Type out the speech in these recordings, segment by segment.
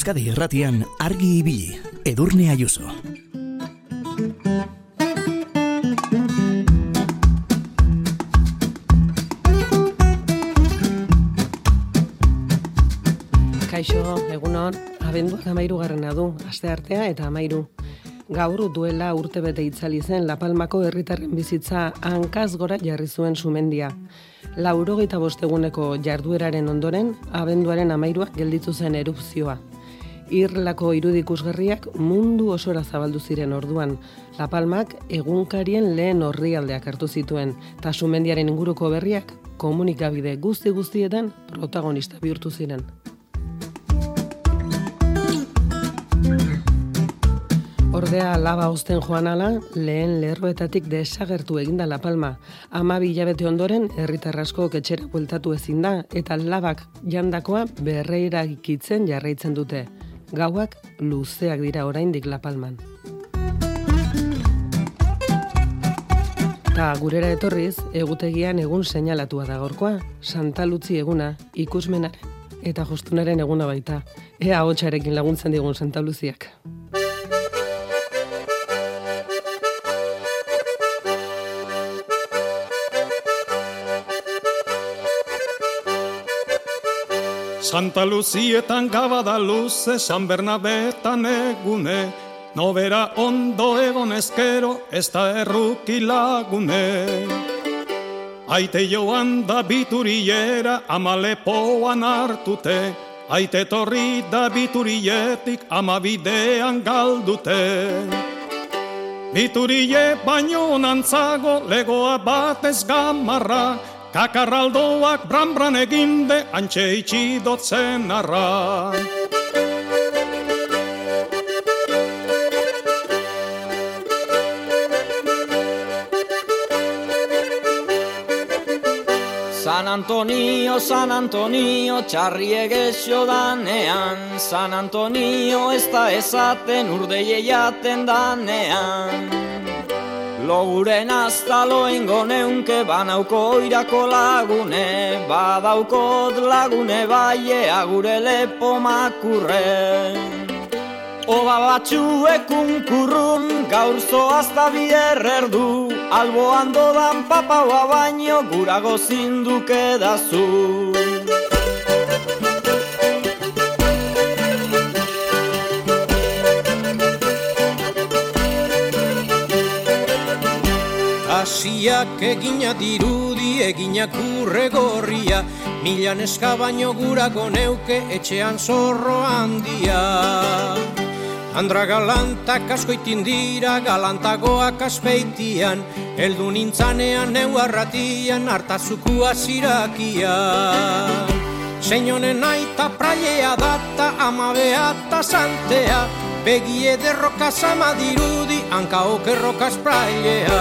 Euskadi Erratian argi ibili, Edurne Ayuso. Kaixo, egunon, abenduak amairu garrena du, aste artea eta amairu. Gaur duela urte bete itzali zen La Palmako herritarren bizitza hankaz gora jarri zuen sumendia. Laurogeita bosteguneko jardueraren ondoren, abenduaren amairuak gelditu zen erupzioa. Irlako irudikusgarriak mundu osora zabaldu ziren orduan. La Palmak egunkarien lehen orrialdeak hartu zituen, eta sumendiaren inguruko berriak komunikabide guzti guztietan protagonista bihurtu ziren. Ordea laba osten joan ala, lehen lerroetatik desagertu eginda La Palma. Ama bilabete ondoren, herritarrasko ketxera bueltatu ezin da, eta labak jandakoa berreira ikitzen jarraitzen dute. Gauak luzeak dira oraindik La Palman. Ta gurera etorriz, egutegian egun seinalatua da gorkoa, Santa Lutzi eguna, ikusmenaren eta jostunaren eguna baita. Ea hotxarekin laguntzen digun Santa Luziak. Santa Luzietan gabada luze, San Bernabetan egune, Nobera ondo egon ezkero, ez da erruki lagune. Aite joan da bituriera, ama lepoan hartute, Aite torri da biturietik, ama bidean galdute. Biturie baino nantzago, legoa batez gamarra, Kakarraldoak bran-bran eginde, antxe itxidotzen arra. San Antonio, San Antonio, txarri egexo danean San Antonio ez da ezaten urde jaten danean Loguren azta loengo neunke banauko irako lagune Badaukot lagune baie agure lepo makurre. Oba batxuek unkurrun gaur zoazta bier erdu Alboan dodan papaua baino gurago zinduke dazu Asiak egina dirudi eginak urre gorria. Milan eska baino gurako neuke etxean zorro handia. Andra galantak asko dira galantagoak aspeitian Eldu nintzanean neu arratian hartazukua zirakia. Seinonen aita prailea data amabea eta santea Begie derroka sama dirudi hanka okerrokas prailea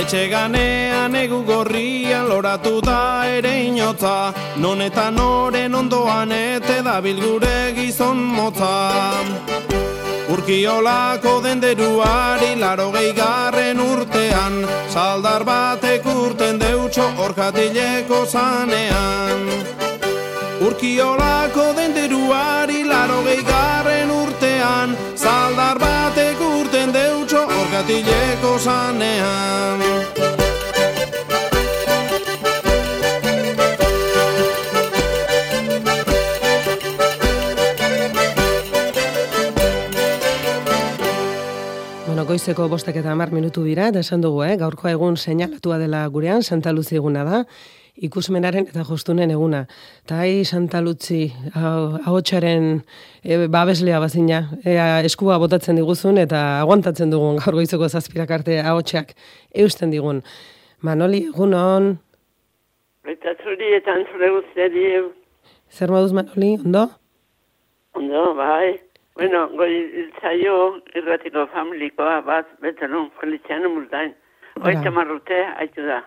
Etxe ganean egu gorrian loratu da ere inotza Non eta noren ondoan ete da bilgure gizon motza Urkiolako denderuari laro garren urtean Saldar batek urten deutxo orkatileko zanean. Urkiolako denderuari laro garren urtean Saldar batek urten deutxo orkatileko zanean goizeko bostek eta hamar minutu dira, eta esan dugu, eh? gaurkoa egun seinalatua dela gurean, Santa Luzi eguna da, ikusmenaren eta jostunen eguna. Ta hai Santa Luzi, ahotsaren e, babeslea bazina, ea eskua botatzen diguzun eta aguantatzen dugun gaur goizeko zazpirak arte ahotsak eusten digun. Manoli, egunon, Eta zuri eta antzure guztiari, zer moduz Manoli, ondo? ondo, bai. Bueno, goi iltzaio irratiko familikoa bat, bete non, Feliciano Multain. Oita marrute, haitu da.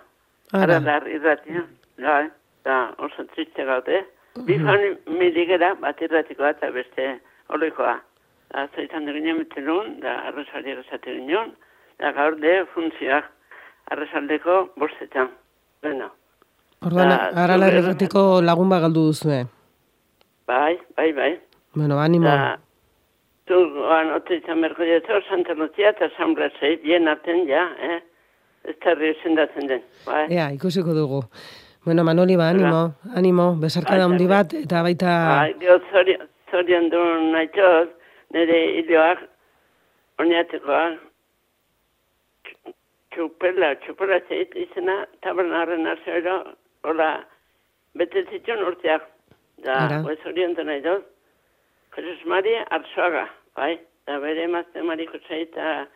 Ara. Dar irratia, bai. Da, oso triste gaude. Bi familigera bat irratikoa eta beste horrekoa. Da, zaitan duginen bete non, da, arrozari erosate ginen. eta gaur de funtzioak arrasaldeko bostetan. Bueno, Orduan, Da, arala zure- erratiko lagun bat galdu duzue. bai, bai, bai. Bueno, animo. Da, zu goan ote izan berko ditu, Santa Lucia eta San Blasei, bien arten ja, eh? Ez terri sendatzen den, bai. Ea, ikusiko dugu. Bueno, Manoli, ba, animo, animo, besarkada Bai, handi bai. bat, eta baita... Bai, geho zorion, zorion du nahi txoz, nire hilioak, oinatikoak, tx- txupela, txupela zeit izena, tabernaren arzoero, hola, bete zituen urteak. Da, zorion du nahi dut, Jesus Maria Arzuaga, bai, da bere emazte mariko zaita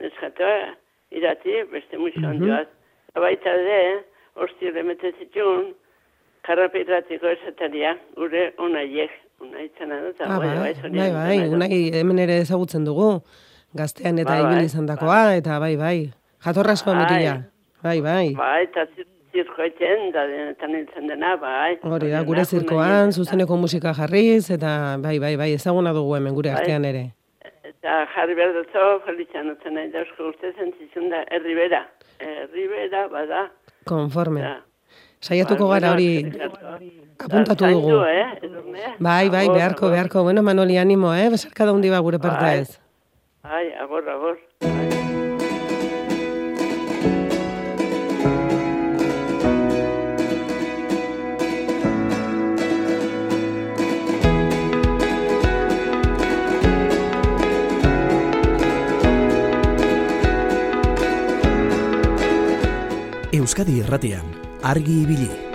neskatoa, irati, beste muixo Mhm. handioaz. Da baita ere, ostire mete zituen, karrape irratiko esataria, gure onaiek, unaitzena dut, Ah, bai, bai, bai, bai, bai, unai hemen ere ezagutzen dugu. Gaztean eta Bai, bai, izan dakoa, eta bai, bai. Jatorrasko Bai. ametila. Bai, bai. Bai, eta zir- zirkoetzen, da denetan hiltzen dena, bai. Hori da, gure zirkoan, zuzeneko musika jarriz, eta bai, bai, bai, ezaguna dugu hemen gure Bai. artean ere. Eta jarri behar dutzo, Feliciano zen nahi dauzko uste zentzizun da, herribera. Herribera, bada. Konforme. Da. Saiatuko Bai, gara hori apuntatu dugu. eh. Bai, bai, beharko, beharko. Bueno, Manoli, animo, eh? Besarkada hundi ba gure Bai. partez. Bai, agor, agor. Bai. Euskadi Irratian, Argi Ibili.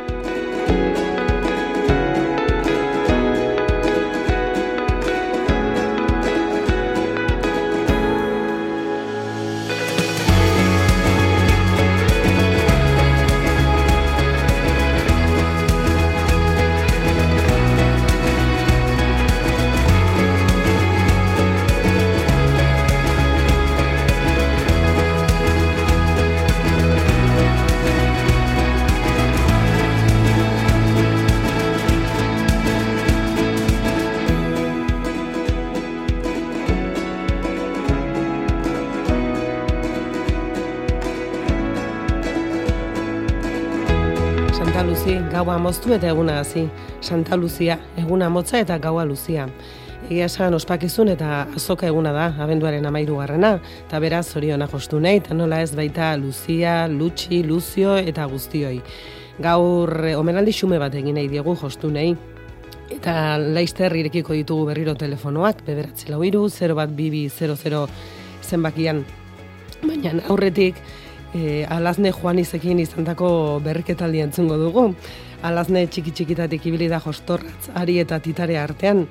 Gaua moztu eta eguna hasi. Santa Luzia, eguna motza eta gaua luzia. Egia esan ospakizun eta azoka eguna da, abenduaren amairu garrena, eta beraz zoriona jostu nahi, eta nola ez baita Luzia, Lutxi, Luzio eta guztioi. Gaur eh, omenaldi xume bat egin nahi diegu jostu nahi, Eta laizter irekiko ditugu berriro telefonoak, bederatzi lau iru, 0 bat bibi 00 zenbakian. Baina aurretik, e, alazne Juanizekin izandako berriketaldi entzungo dugu. Alazne txiki txikitatik ibili da jostorratz, ari eta titare artean.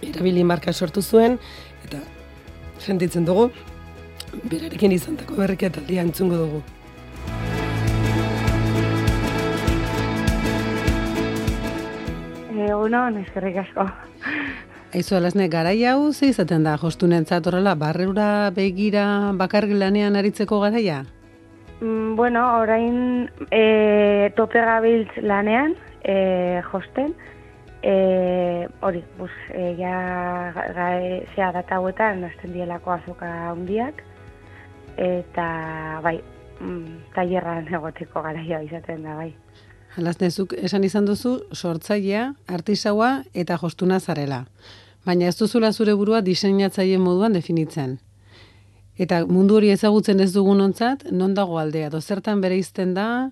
Erabili marka sortu zuen, eta sentitzen dugu, berarekin izandako berriketaldia entzungo dugu. Egunon, eskerrik asko. Aizu alazne, garai hau ze izaten da jostunentzat horrela, barreura begira bakarrik lanean aritzeko garaia? Mm, bueno, orain e, tope gabiltz lanean, e, josten, e, hori, bus, e, ja, gai, zea data hauetan, hasten dielako azoka handiak, eta, bai, mm, tailerran egoteko garaia izaten da, bai. Alaznezuk esan izan duzu sortzailea, artisaua eta jostuna zarela. Baina ez duzula zure burua diseinatzaile moduan definitzen. Eta mundu hori ezagutzen ez dugunontzat, non dago aldea, dozertan bere izten da,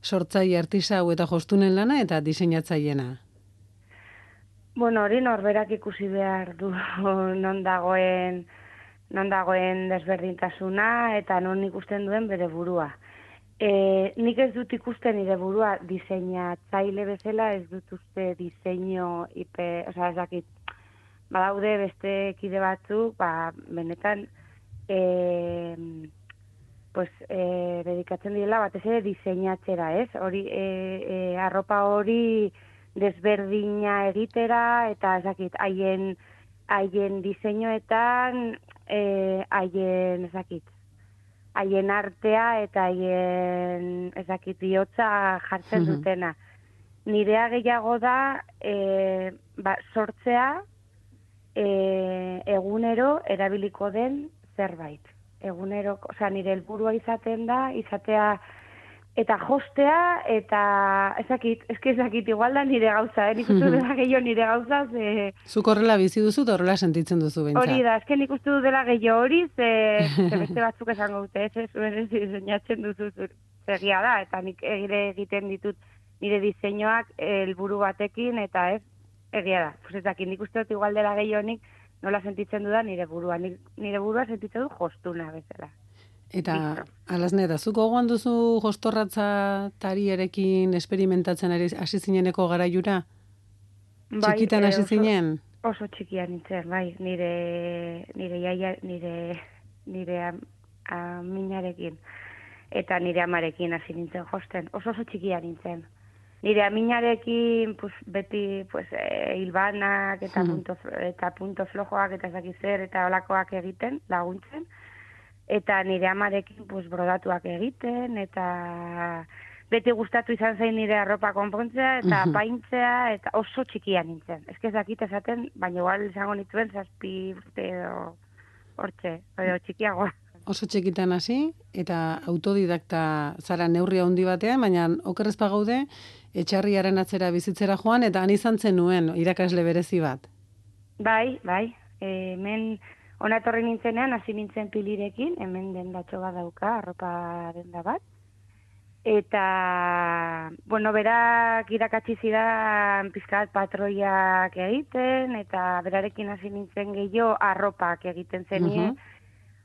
sortzaile, artisau eta jostunen lana eta diseinatzaileena. Bueno, hori norberak ikusi behar du non dagoen non dagoen desberdintasuna eta non ikusten duen bere burua. E, nik ez dut ikusten nire burua diseinatzaile bezala, ez dut uste diseinu ipe, osea, ez dakit, badaude beste kide batzuk, ba, benetan, e, pues, e, dedikatzen direla batez ere diseinatzera, ez? Hori, e, e, arropa hori desberdina egitera, eta ez dakit, haien, haien diseinuetan, e, haien, ez dakit, haien artea eta haien ezakit bihotza jartzen dutena. Nirea gehiago da e, ba, sortzea e, egunero erabiliko den zerbait. egunero, osea, nire helburua izaten da, izatea eta jostea, eta ezakit, eski ezakit, igual da nire gauza, eh? Mhm. dela gehiago nire gauza, ze... Zuk horrela bizi duzu eta horrela sentitzen duzu behintzat. Hori da, azken nik uste dut dela gehiago hori, ze, ze beste batzuk esango dute, ez, ez, zuen diseinatzen duzu zur, egia da, eta nik egire egiten ditut nire diseinuak helburu batekin, eta ez, egia da. Pues ez dakit, nik uste dut igual dela gehiago nik nola sentitzen dudan nire burua. Nire burua sentitzen du jostuna bezala. Eta, Listo. alazne, da, zuk gogoan duzu jostorratza tarierekin esperimentatzen ari hasi zineneko garaiura? Txikitan eh, hasi oso- zinen? Oso txikia nintzen, bai, nire, nire iaia, nire, nire am, aminarekin, eta nire amarekin hasi nintzen josten, oso oso txikia nintzen. Nire aminarekin, pues, beti, pues, eh, hilbanak eta Mhm. punto, eta punto flojoak eta zer eta olakoak egiten, laguntzen, eta nire amarekin, pues, brodatuak egiten, eta beti gustatu izan zain nire arropa konpontzea, eta Mhm. paintzea, eta oso txikia nintzen. Ez ez dakit esaten, baina igual izango nituen zazpi urte edo hortxe, edo txikiagoa. Oso txikitan hasi eta autodidakta zara neurri handi batean, baina okerrez gaude etxarriaren atzera bizitzera joan eta han izan zenuen irakasle berezi bat. Bai, bai, e, hemen ona etorri nintzenean, hasi nintzen pilirekin, hemen dendatxo bat dauka, arropa denda bat. Eta, bueno, berak irakatsi zidan pizkat patroiak egiten, eta berarekin hasi nintzen gehiago arropak egiten zenie. Mhm.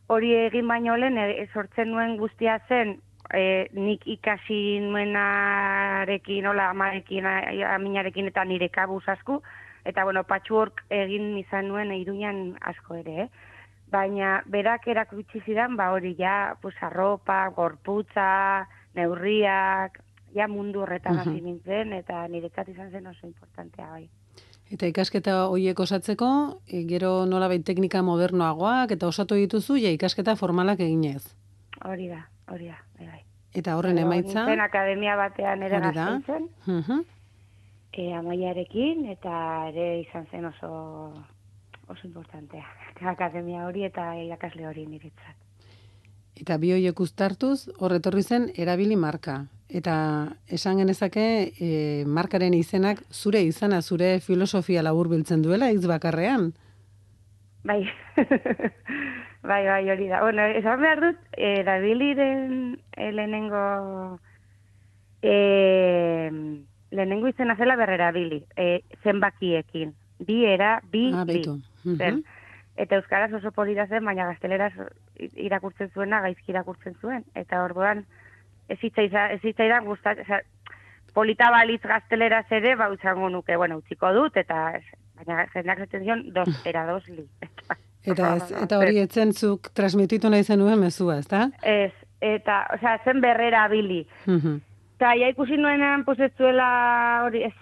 Hori egin baino lehen, e, sortzen nuen guztia zen, e, nik ikasi nuenarekin, hola, amarekin, aminarekin eta nire kabuz asko, eta bueno, patchwork egin izan nuen iruñan asko ere, eh? Baina berak erakutsi zidan, ba hori ja, pues arropa, gorputza, neurriak, ja mundu horretan Mhm. hasi nintzen, eta niretzat izan zen oso importantea bai. Eta ikasketa horiek osatzeko, e, gero nolabait teknika modernoagoak eta osatu dituzu ja ikasketa formalak eginez. Hori da, hori da, bai, bai. Eta horren emaitza, nintzen akademia batean ere Hori da. gazteitzen, Mhm. e, amaiarekin, eta ere izan zen oso oso importantea. Akademia hori eta irakasle hori niretzat. Eta bi hoiek uztartuz, hor etorri zen erabili marka. Eta esan genezake e, markaren izenak zure izana, zure filosofia laburbiltzen duela hitz bakarrean. Bai, bai, bai, hori da. Bueno, esan behar dut, eh, erabiliren eh, lehenengo, eh, lehenengo izena zela berrerabili, eh, zenbakiekin. Bi era, bi, Ah, bi. beitu. Mhm. zen. Eta euskaraz oso polita zen, baina gazteleraz irakurtzen zuena gaizki irakurtzen zuen. Eta orduan ez hitzaidan gustat, oza, polita balitz gazteleraz ere, ba nuke, bueno, utziko dut eta baina jendeak zaten zion dos era dos li. Eta ez, eta hori etzen zuk transmititu nahi zenuen mezua, ezta? Ez, eta, osea, zen berrera bili. Mhm. Eta ja ikusi nuenean, pues ez zuela hori, ez,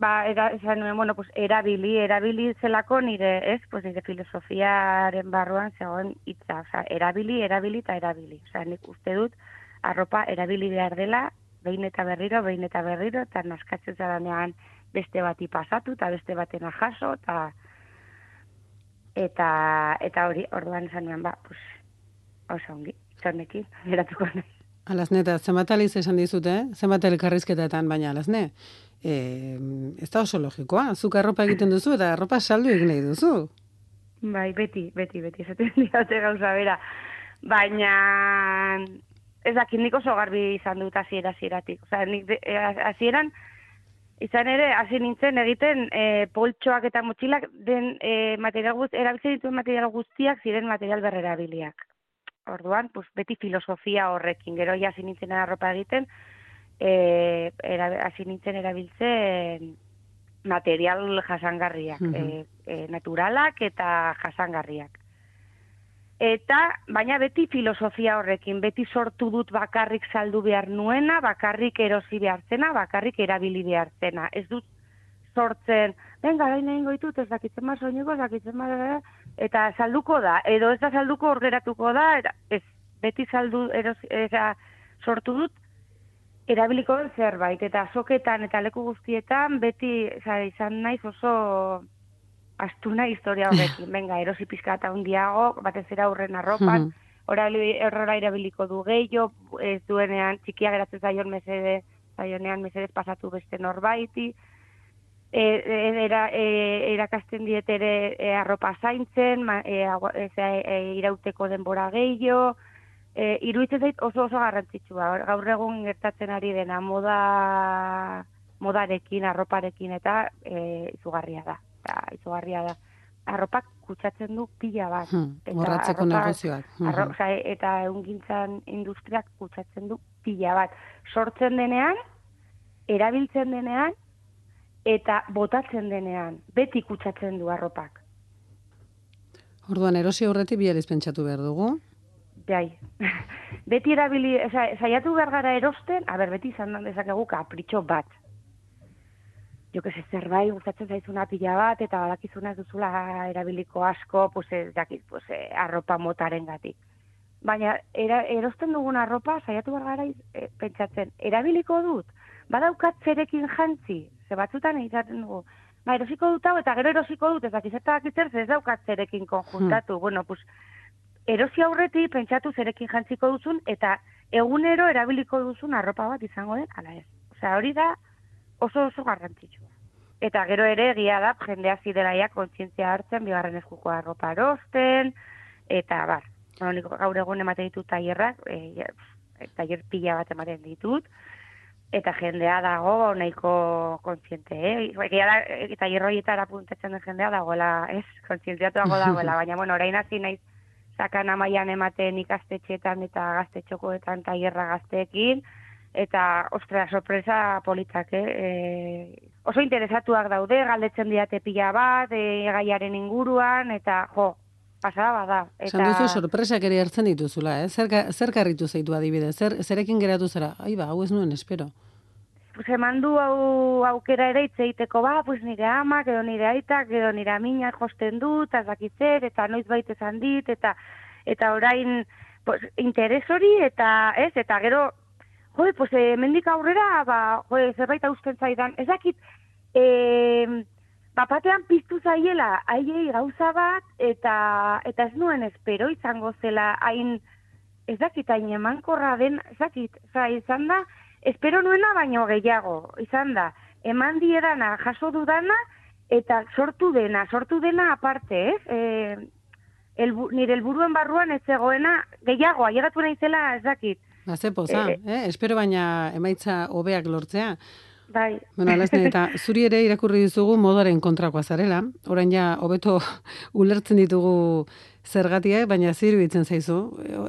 ba, era, esan nuen, bueno, pues erabili, erabili zelako nire, ez, pues nire filosofiaren barruan zegoen hitza, osea, erabili, erabili eta erabili. Osea, nik uste dut, arropa erabili behar dela, behin eta berriro, behin eta berriro, eta naskatzen zaranean beste bati pasatu, eta beste batena jaso, eta eta eta hori, orduan nuen, ba, pues, oso ongi, zonekin, geratuko nahi. Alazne, eta zenbat aliz esan dizute, zenbat elkarrizketetan, baina alazne, e, ez da oso logikoa, zuk arropa egiten duzu eta arropa saldu egin nahi duzu. Bai, beti, beti, beti, esaten diote gauza bera. Baina, ez dakit nik oso garbi izan dut hasiera hasieratik. Osea, nik eh, hasieran izan ere hasi nintzen egiten e, poltsoak eta motxilak den e, material guz, erabiltzen dituen material guztiak ziren material berrerabiliak. Orduan, pues, beti filosofia horrekin, gero ja hasi nintzen arropa egiten, e, era, hasi nintzen erabiltzen material jasangarriak, Mhm. e, e, naturalak eta jasangarriak. Eta, baina beti filosofia horrekin, beti sortu dut bakarrik saldu behar nuena, bakarrik erosi behar zena, bakarrik erabili behar zena. Ez dut sortzen, venga, gain egingo ditut, ez dakitzen ma soinuko, ez dakitzen ma, eta salduko da, edo ez da salduko orgeratuko da, eta ez, beti saldu, erosi, eta sortu dut, erabiliko den zerbait, eta soketan eta leku guztietan, beti oza, izan naiz oso astuna historia horrekin. Venga, erosi pizka eta hundiago, batez ere aurren arropan, Mhm. horrela erabiliko du gehiago, ez duenean txikia geratzen zaion mesede, zaionean mesedez pasatu beste norbaiti, e, e, era, e, erakasten diet ere e, arropa zaintzen, ma, e, e, e, irauteko denbora gehiago, e, iruditzen zait oso oso garrantzitsua. Gaur egun gertatzen ari dena moda modarekin, arroparekin eta e, izugarria da. Eta, izugarria da. Arropak kutsatzen du pila bat. Hmm, eta negozioak. Hmm. Arro, eta eungintzan industriak kutsatzen du pila bat. Sortzen denean, erabiltzen denean, eta botatzen denean, beti kutsatzen du arropak. Orduan, erosi horretik bi pentsatu behar dugu? Bai. beti erabili, oza, saiatu behar gara erosten, a ber, beti izan dezakegu kapritxo bat. Jo que se zerbait gustatzen zaizuna pila bat eta badakizuna ez duzula erabiliko asko, pues ez dakit, pues eh, arropa motaren gatik. Baina era, erosten dugun arropa saiatu behar gara e, pentsatzen, erabiliko dut, badaukat zerekin jantzi, ze batzutan izaten dugu, ba, erosiko dut hau, eta gero erosiko dut, ez dakizertak itzer, ez daukat zerekin konjuntatu. Hmm. Bueno, pues, erosi aurreti pentsatu zerekin jantziko duzun, eta egunero erabiliko duzun arropa bat izango den, ala ez. Osea, hori da oso oso garrantzitsu. Eta gero ere egia da, jendea zidelaia kontzientzia hartzen, bigarren eskuko arropa erosten, eta bar, gaur egun ematen ditut taierrak, e, taier pila bat ematen ditut, eta jendea dago nahiko kontziente, eh? Egia da, eta hierroietara puntatzen den jendea dagoela, ez? Kontzientziatu dago dagoela, baina, bueno, orain hasi naiz sakan amaian ematen ikastetxetan eta gaztetxokoetan taierra gazteekin, eta, ostra, sorpresa politak, eh? E, oso interesatuak daude, galdetzen diate pila bat, e, gaiaren inguruan, eta, jo, pasada bada. Eta... Zan duzu sorpresak ere hartzen dituzula, eh? Zer, zer karritu zaitu adibidez? Zer, zerekin geratu zara? Ai ba, hau ez nuen, espero pues emandu hau aukera ere itzeiteko ba, pues nire amak, edo nire aitak, edo nire amina josten dut, azakitzer, eta noiz baita esan dit, eta eta orain pues, interes hori, eta ez, eta gero, joe, pues, e, mendik aurrera, ba, joe, zerbait usten zaidan, ez dakit, e, bapatean piztu zaiela, aiei gauza bat, eta, eta ez nuen espero izango zela, hain, ez dakit, hain emankorra den, ez dakit, izan da, espero nuena baino gehiago, izan da, eman dierana jaso dudana, eta sortu dena, sortu dena aparte, ez? E, el, nire elburuen barruan ez zegoena gehiago, ailegatu naizela ez dakit. Haze poza, e, eh? espero baina emaitza hobeak lortzea. Bai. Bueno, alazne, eta zuri ere irakurri dizugu modaren kontrakoa zarela. Orain ja, hobeto ulertzen ditugu zergatia, baina ziru itzen zaizu.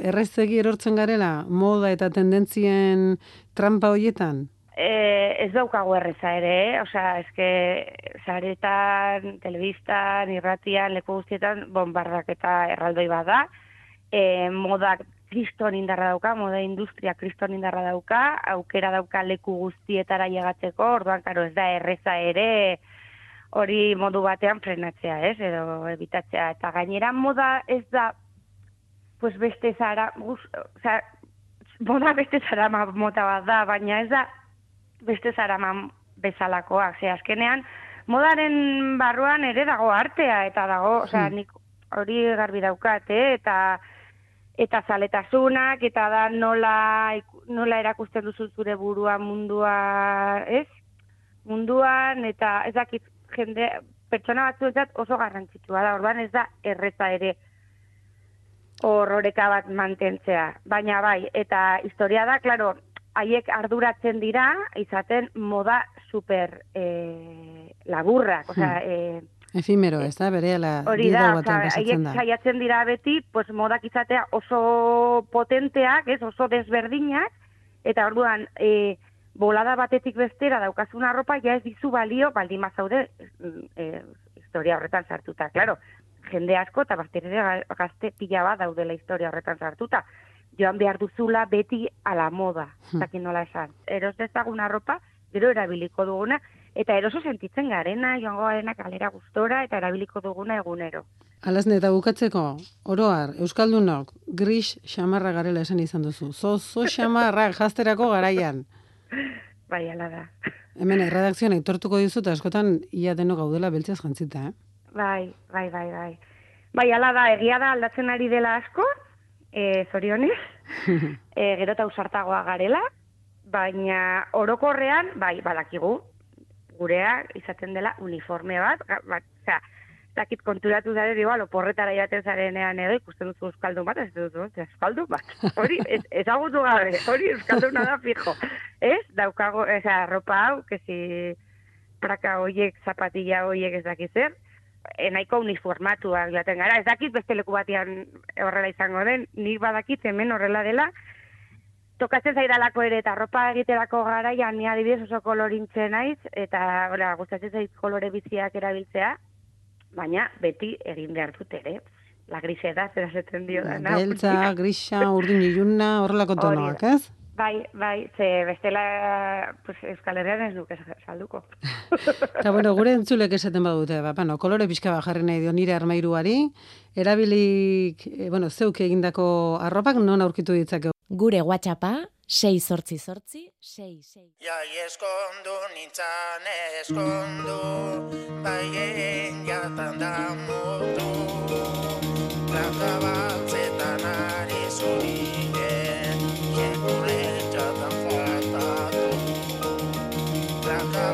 Erreztegi erortzen garela, moda eta tendentzien trampa hoietan? E, ez daukagu erreza ere, eh? osea, eske, zaretan, telebistan, irratian, leku guztietan, bombardak eta erraldoi bada. E, modak kriston indarra dauka, moda industria kriston indarra dauka, aukera dauka leku guztietara llegatzeko, orduan, karo, ez da erreza ere, hori modu batean frenatzea, ez, edo ebitatzea. Eta gainera moda ez da, pues beste zara, guz, oza, moda beste zara mota bat da, baina ez da beste zara bezalakoa. Ze azkenean, modaren barruan ere dago artea, eta dago, oza, hmm. nik hori garbi daukat, eh? eta eta zaletasunak, eta da nola, nola erakusten duzu zure burua mundua, ez? Munduan, eta ez dakit, jende, pertsona batzuetzat oso garrantzitsua da, orban ez da erreza ere horroreka bat mantentzea. Baina bai, eta historia da, klaro, haiek arduratzen dira, izaten moda super e, laburrak, osea, e, Efimero, ez da, bere ala Hori da, haiek saiatzen dira beti, pues, modak izatea oso potenteak, ez, oso desberdinak, eta orduan, e, bolada batetik bestera daukazun arropa ja ez dizu balio baldin mazaude e, historia horretan sartuta. Claro, jende asko eta bakteria gazte pila bat daudela historia horretan sartuta. Joan behar duzula beti ala moda, hmm. nola esan. Eros dezagun arropa, gero erabiliko duguna, eta eroso sentitzen garena, joango garena kalera gustora, eta erabiliko duguna egunero. Alazne, eta bukatzeko, oroar, Euskaldunok, gris xamarra garela esan izan duzu. Zo, zo xamarra jazterako garaian. Bai, ala da. Hemen, erredakzioan aitortuko dizu, eta eskotan ia deno gaudela beltzaz jantzita, eh? Bai, bai, bai, bai. Bai, ala da, egia da aldatzen ari dela asko, e, zorionez, e, gero eta usartagoa garela, baina orokorrean, bai, badakigu, gurea izaten dela uniforme bat, bat, osea, dakit konturatu zare, digo, alo, porretara jaten zarenean ere, ikusten duzu euskaldun bat, ez duzu, "Ze, euskaldun bat, hori, ez, ezagutu gabe, hori euskalduna da fijo, ez? Daukago, eza, ropa hau, si praka hoiek, zapatilla hoiek ez dakit zer, e, nahiko uniformatuak jaten gara, ez dakit beste leku batean horrela izango den, nik badakit hemen horrela dela, tokatzen zaidalako ere eta ropa egiterako garaian ni adibidez oso kolorintze naiz eta hola gustatzen zait kolore biziak erabiltzea baina beti egin behar dut ere la grisedad zer esaten dio dana Beltza, grisa, urdin iluna, horrelako tonoak, da. ez? bai bai ze bestela pues Euskal Herrian ez nuke salduko Eta bueno, gure entzulek esaten badute, ba, bueno, kolore pixka bat jarri nahi dio nire armairuari, erabilik, e, bueno, zeuk egindako arropak non aurkitu ditzake. Gure WhatsAppa 6 sortzi sortzi 6 6. Jai eskondu nintzan eskondu, bai egin jatan da mutu. Plaka batzetan ari zuriren, jekule jatan faltatu. Plaka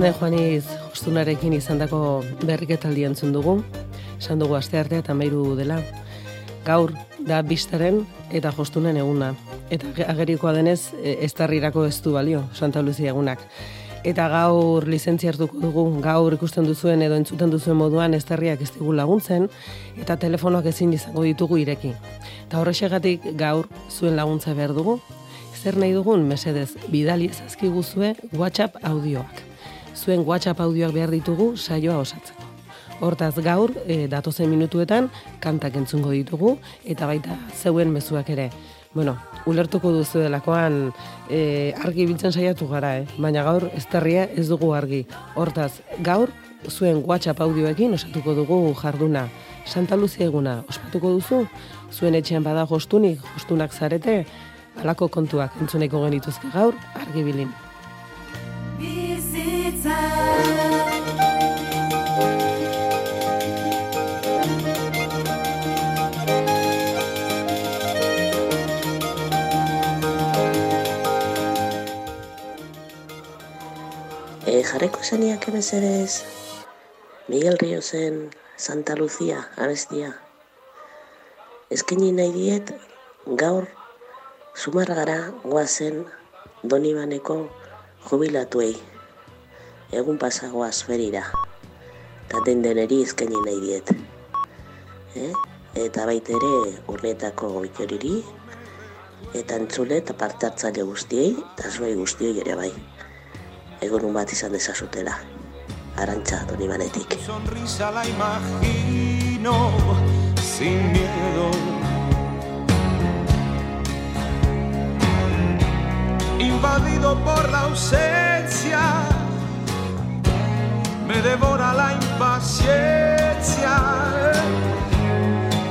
Bueno, alazne joaniz jostunarekin izandako berriketaldi entzun dugu. Esan dugu aste artea eta mairu dela. Gaur da bistaren eta jostunen eguna. Eta ge- agerikoa denez, e, ez du balio, Santa Lucia egunak. Eta gaur lizentzia hartuko dugu, gaur ikusten duzuen edo entzuten duzuen moduan estarriak ez digu laguntzen, eta telefonoak ezin izango ditugu ireki. Eta horrexegatik gaur zuen laguntza behar dugu, zer nahi dugun, mesedez, bidali ezazkiguzue WhatsApp audioak. Zuen WhatsApp audioak behar ditugu saioa osatzeko. Hortaz gaur, e, datozen minutuetan, kantak entzungo ditugu, eta baita zeuen mezuak ere. Bueno, ulertuko duzu delakoan e, argi biltzen saiatu gara, eh? baina gaur ez ez dugu argi. Hortaz, gaur, zuen WhatsApp audioekin osatuko dugu jarduna. Santa Lucia eguna, ospatuko duzu? Zuen etxean bada jostunik, jostunak zarete, alako kontuak entzuneko genituzke gaur, argi bilin. E, jarreko zeniak ebezerez Miguel Riosen Santa Lucia abestia. Ezkeni nahi diet gaur sumargara goazen Donibaneko jubilatuei. Egun pasagoaz berira. Eta den deneri ezkeni nahi diet. Eh? Eta baita ere urnetako goitoriri, eta entzule eta parte hartzaile guztiei, eta zuei guztioi ere bai. Egunun bat izan dezazutela. arantxa donibanetik. sonrisa la imagino sin miedo. Invadido por la ausencia, me devora la impaciencia.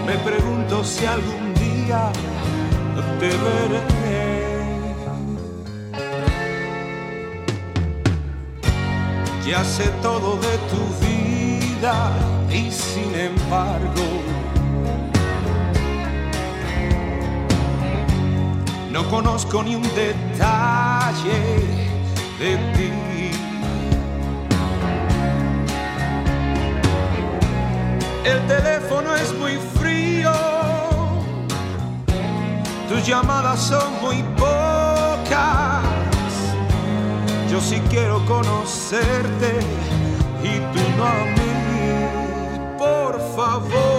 Me pregunto si algún día te veré. Ya sé todo de tu vida y sin embargo no conozco ni un detalle de ti. El teléfono es muy frío, tus llamadas son muy pocas. Yo sí quiero conocerte y tú no a mí. Por favor,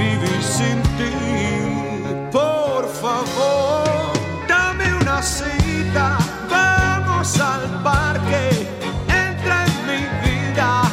vivir sin ti. Por favor, dame una cita, vamos al parque. Entra en mi vida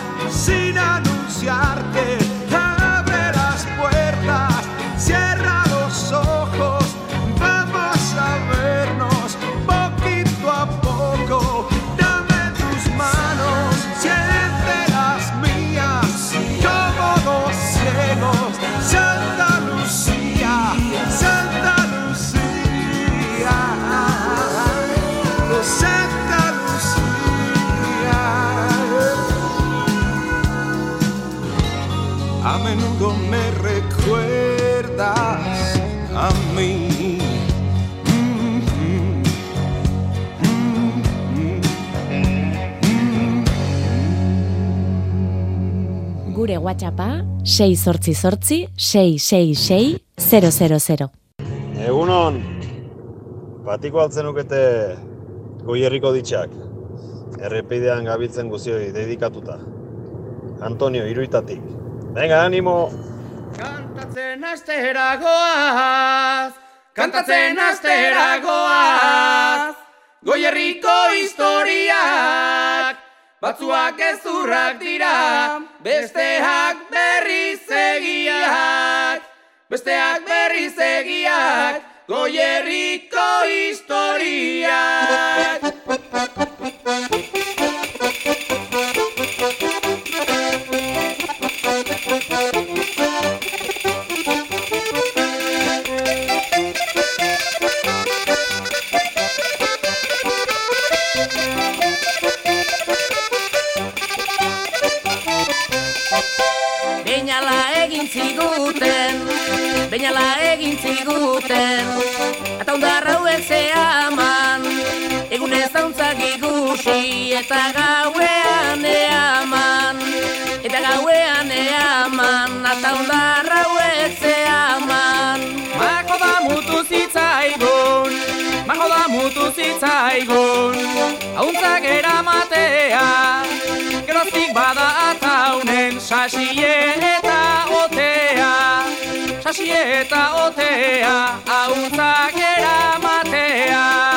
WhatsAppa 6 sortzi sortzi 666 000. Egunon, patiko altzen nukete goierriko ditxak, errepidean gabiltzen guzioi dedikatuta. Antonio, iruitatik. Venga, animo! Kantatzen astera goaz, kantatzen astera goaz, goierriko historiak, batzuak ezurrak dira, besteak berriz egiak, besteak berriz egiak, goierriko historiak. Beinala egin ziguten, beinala egin ziguten, eta ondarra hauek zehaman, egunez hauntzak ikusi, eta gauean eaman, eta gauean eaman, eta ondarra hauek zehaman. Mako da mutu zitzaigun, mako da mutu zitzaigun, hauntzak eramatea, geroztik bada ataunen, sasie eta otea, eta otea, hauntzak eramatea.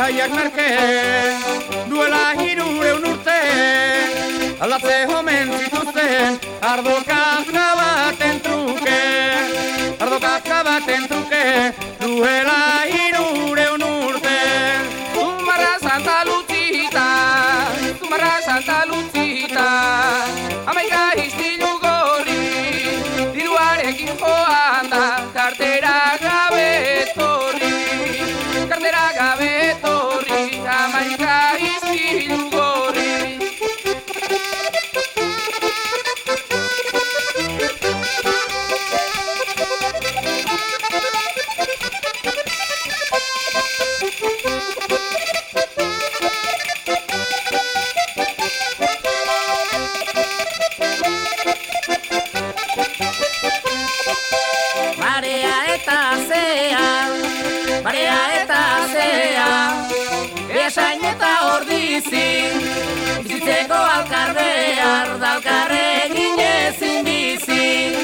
Zaiak merke, duela hirureun urte, aldatze homen zituzten, ardo kaja baten truke, ardo kaja baten truke, duela hirureun urte. Zumarra Santa Lucita, Zumarra Santa Lucita, amaika ordizi, bizitzeko alkarbehar, dalkarrekin ezin bizi,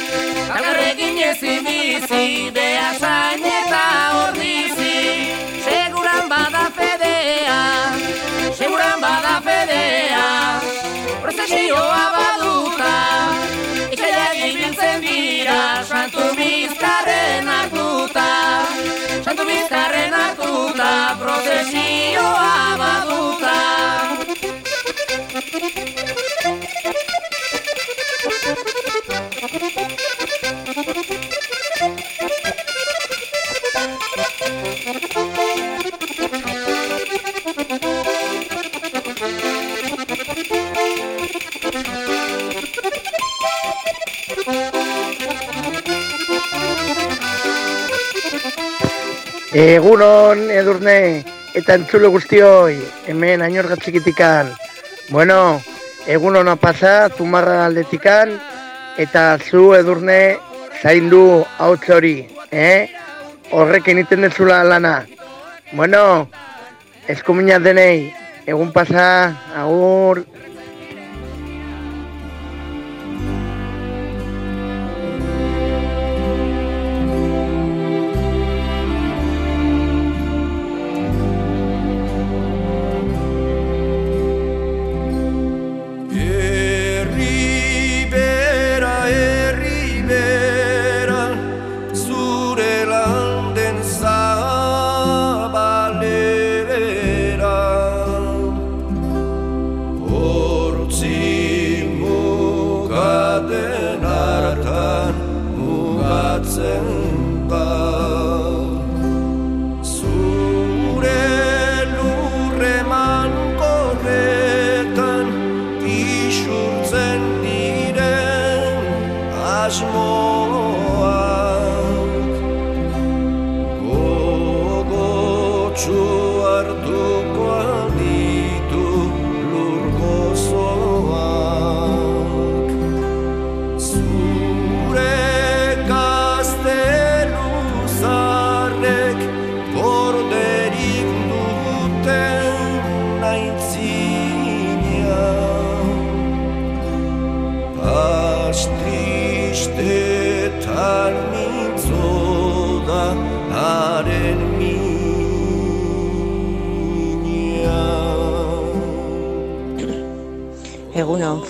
dalkarrekin ezin bizi, Beasain eta ordizi, seguran bada fedea, seguran bada fedea, prozesioa baduta, Ikaiak ibiltzen dira, santu bizkarren hartuta, santu bizkarren hartuta, prozesioa baduta. Egunon, edurne, eta entzulo guztioi, hemen ainorga txikitikan. Bueno, egunon pasa, zumarra aldetikan, eta zu edurne zaindu hau hori, eh? Horrek egiten dezula lana. Bueno, eskumina denei, egun pasa, agur.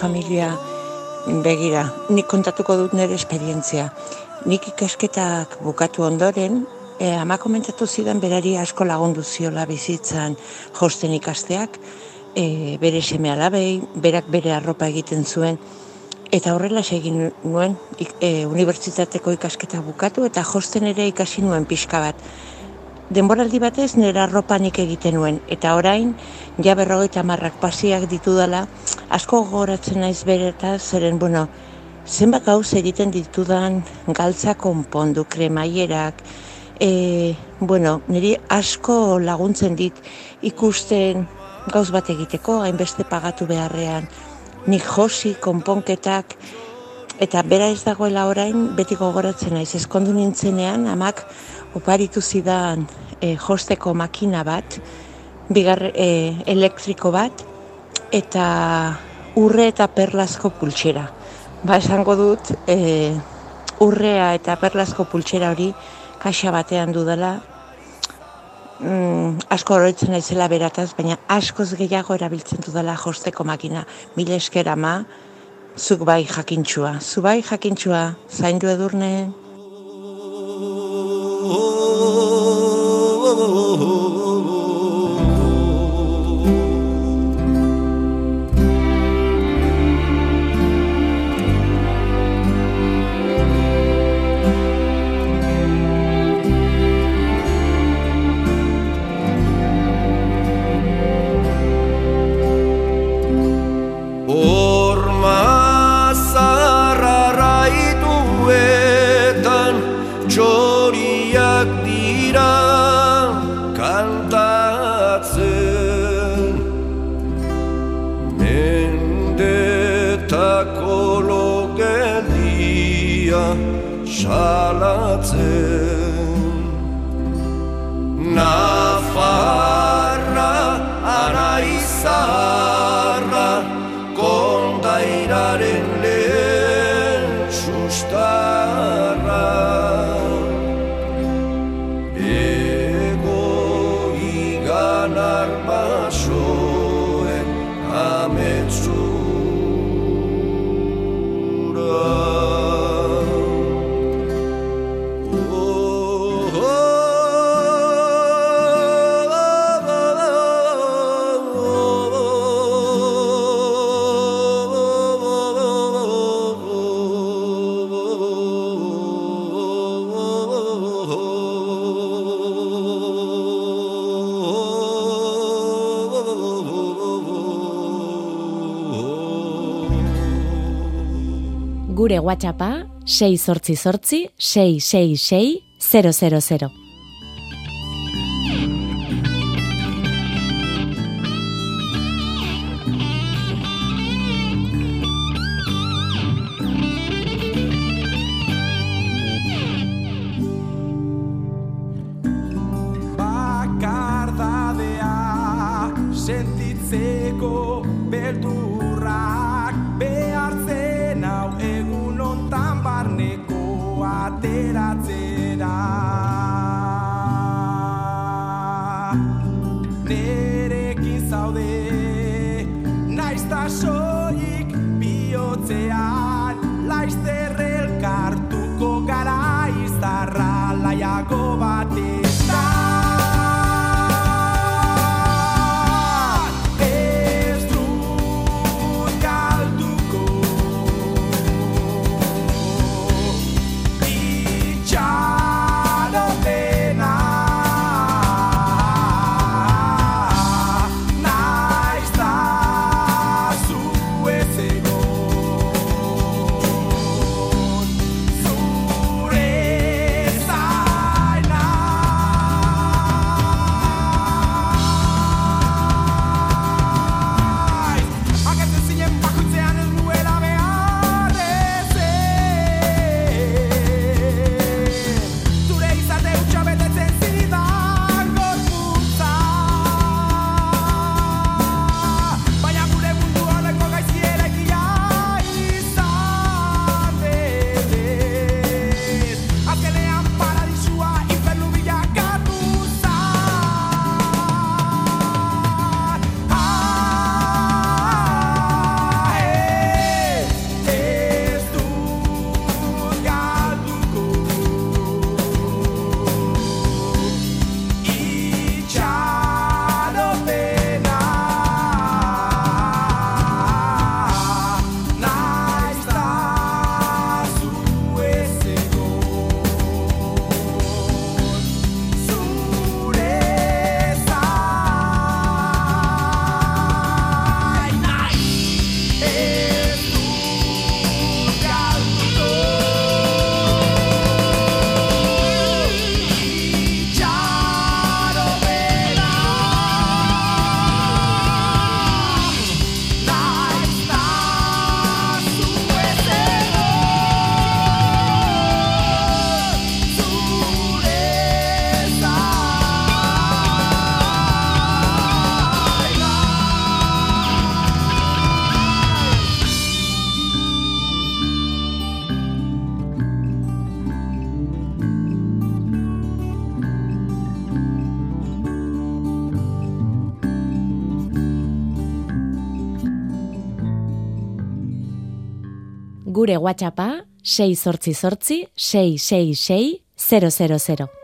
Familia, begira, nik kontatuko dut nire esperientzia. Nik ikasketak bukatu ondoren, e, ama komentatu zidan berari asko lagundu ziola bizitzan josten ikasteak, e, bere seme alabei, berak bere arropa egiten zuen, eta horrela egin nuen e, unibertsitateko ikasketa bukatu, eta josten ere ikasi nuen pixka bat. Denboraldi batez nire arropanik egiten nuen, eta orain, ja berrogeita marrak pasiak ditudala, asko gogoratzen naiz bereta, zeren, bueno, zenbat gauz egiten ditudan galtza konpondu, kremaierak, e, bueno, niri asko laguntzen dit ikusten gauz bat egiteko, hainbeste pagatu beharrean, nik josi, konponketak, eta bera ez dagoela orain, beti gogoratzen naiz, eskondu nintzenean, amak oparitu zidan e, josteko makina bat, bigar, e, elektriko bat, eta urre eta perlazko pultsera. Ba, esango dut, e, urrea eta perlazko pultsera hori kaxa batean dudala, mm, asko oroitzen naizela berataz, baina askoz gehiago erabiltzen dudala josteko makina. Mil esker ama, zuk bai jakintxua. Zu bai jakintxua, zaindu edurne. WhatsAppa 6 sortzi sortzi 666 000. WhatsAppa 6 sortzi sortzi 666 000.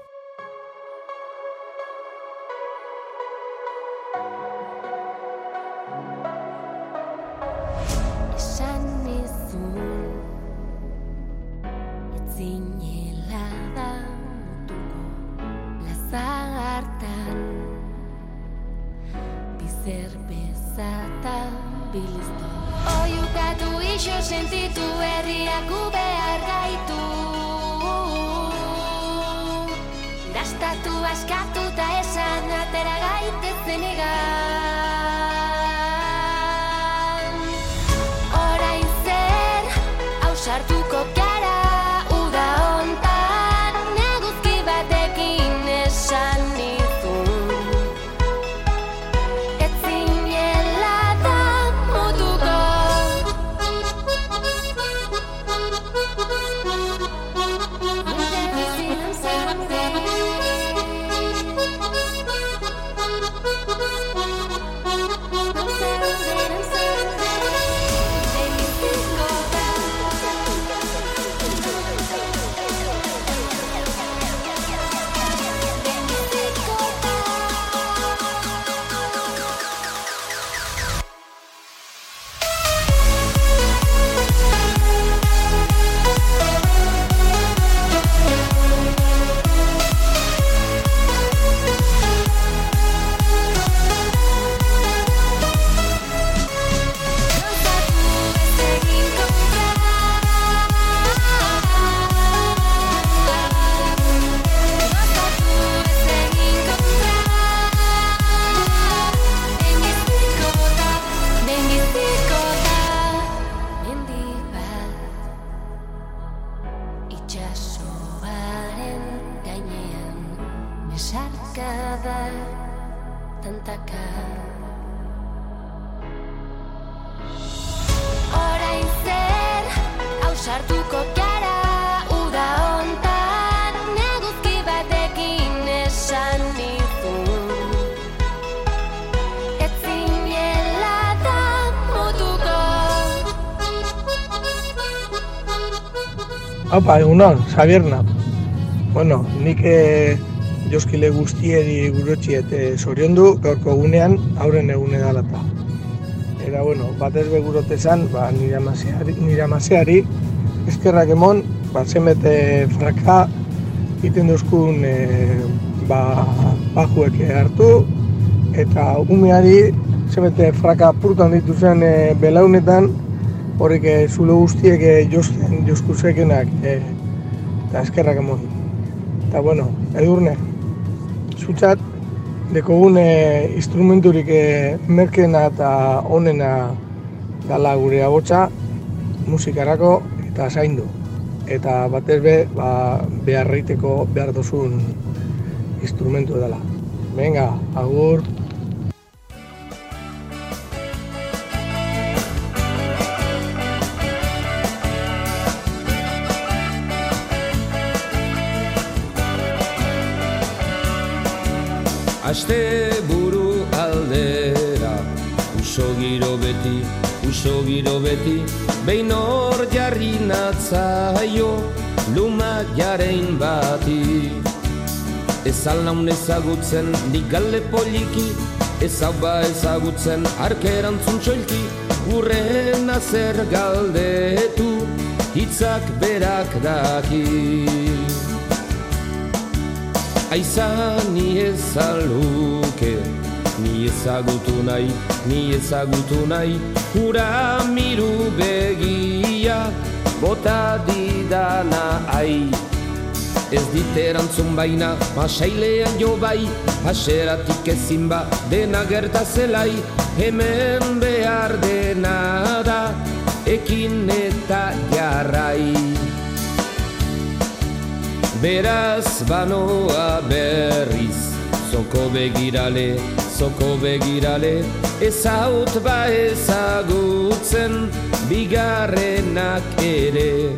Haupa, egunon, Xabierna. Bueno, nik e, joskile guztieri gurotxiet e, zoriondu gaurko egunean auren egune dalata. Eta, bueno, batez begurote zan, ba, nire amaseari, nire amaseari eskerrak emon, ba, zenbete fraka iten duzkun e, ba, bajuek hartu, eta umeari zenbete fraka purtan dituzen e, belaunetan, horrek eh, zulo guztiek eh, josten, joskuzekenak, eh, eta eskerrak emon. Eta bueno, edurne, zutzat, dekogun eh, instrumenturik eh, merkena eta onena dala gure abotsa, musikarako eta zaindu. Eta batez be, ba, beharreiteko behar duzun instrumentu dela. Venga, agur. Uso giro beti Behin hor jarri natzaio Luma jarein bati. Ez alnaun ezagutzen nik gale poliki Ez hau ba ezagutzen arkerantzun txoilki Gurren zer galdetu Hitzak berak daki. Aizan ni ezaluke Ni ezagutu nahi, ni ezagutu nahi Hura miru begia Bota didana ai. Ez dit erantzun baina Masailean jo bai Haseratik ezin ba Dena gerta zelai Hemen behar dena da Ekin eta jarrai. Beraz banoa berriz Zoko begirale, zoko begirale Ezaut ba ezagutzen Bigarrenak ere.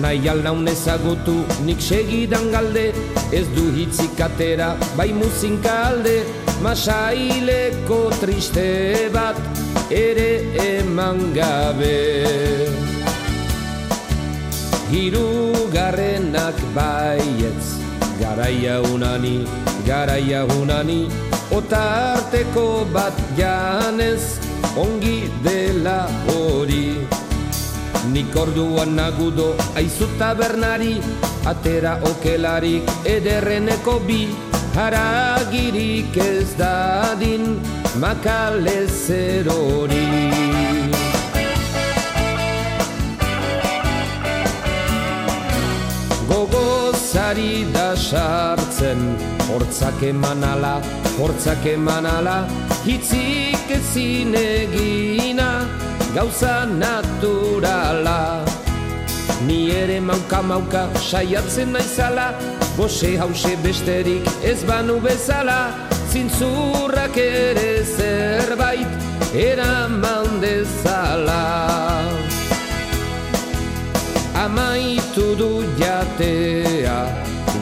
Nahi aldaun ezagutu nik segidan galde Ez du hitzik atera bai muzinka alde Masaileko triste bat ere eman gabe. Hirugarrenak baietz Garaia unani, garaia unani Otarteko bat janez Ongi dela hori. Nik orduan nagudo aizu tabernari Atera okelarik ederreneko bi. Haragirik ez dadin makalezer hori. Gogozari da sartzen Hortzak eman ala, hortzak eman ala Hitzik ezin egina Gauza naturala. Ni ere mauka mauka saiatzen naizala Bose hause besterik ez banu bezala. Zintzurrak ere zerbait eraman dezala. Amaitu du jatea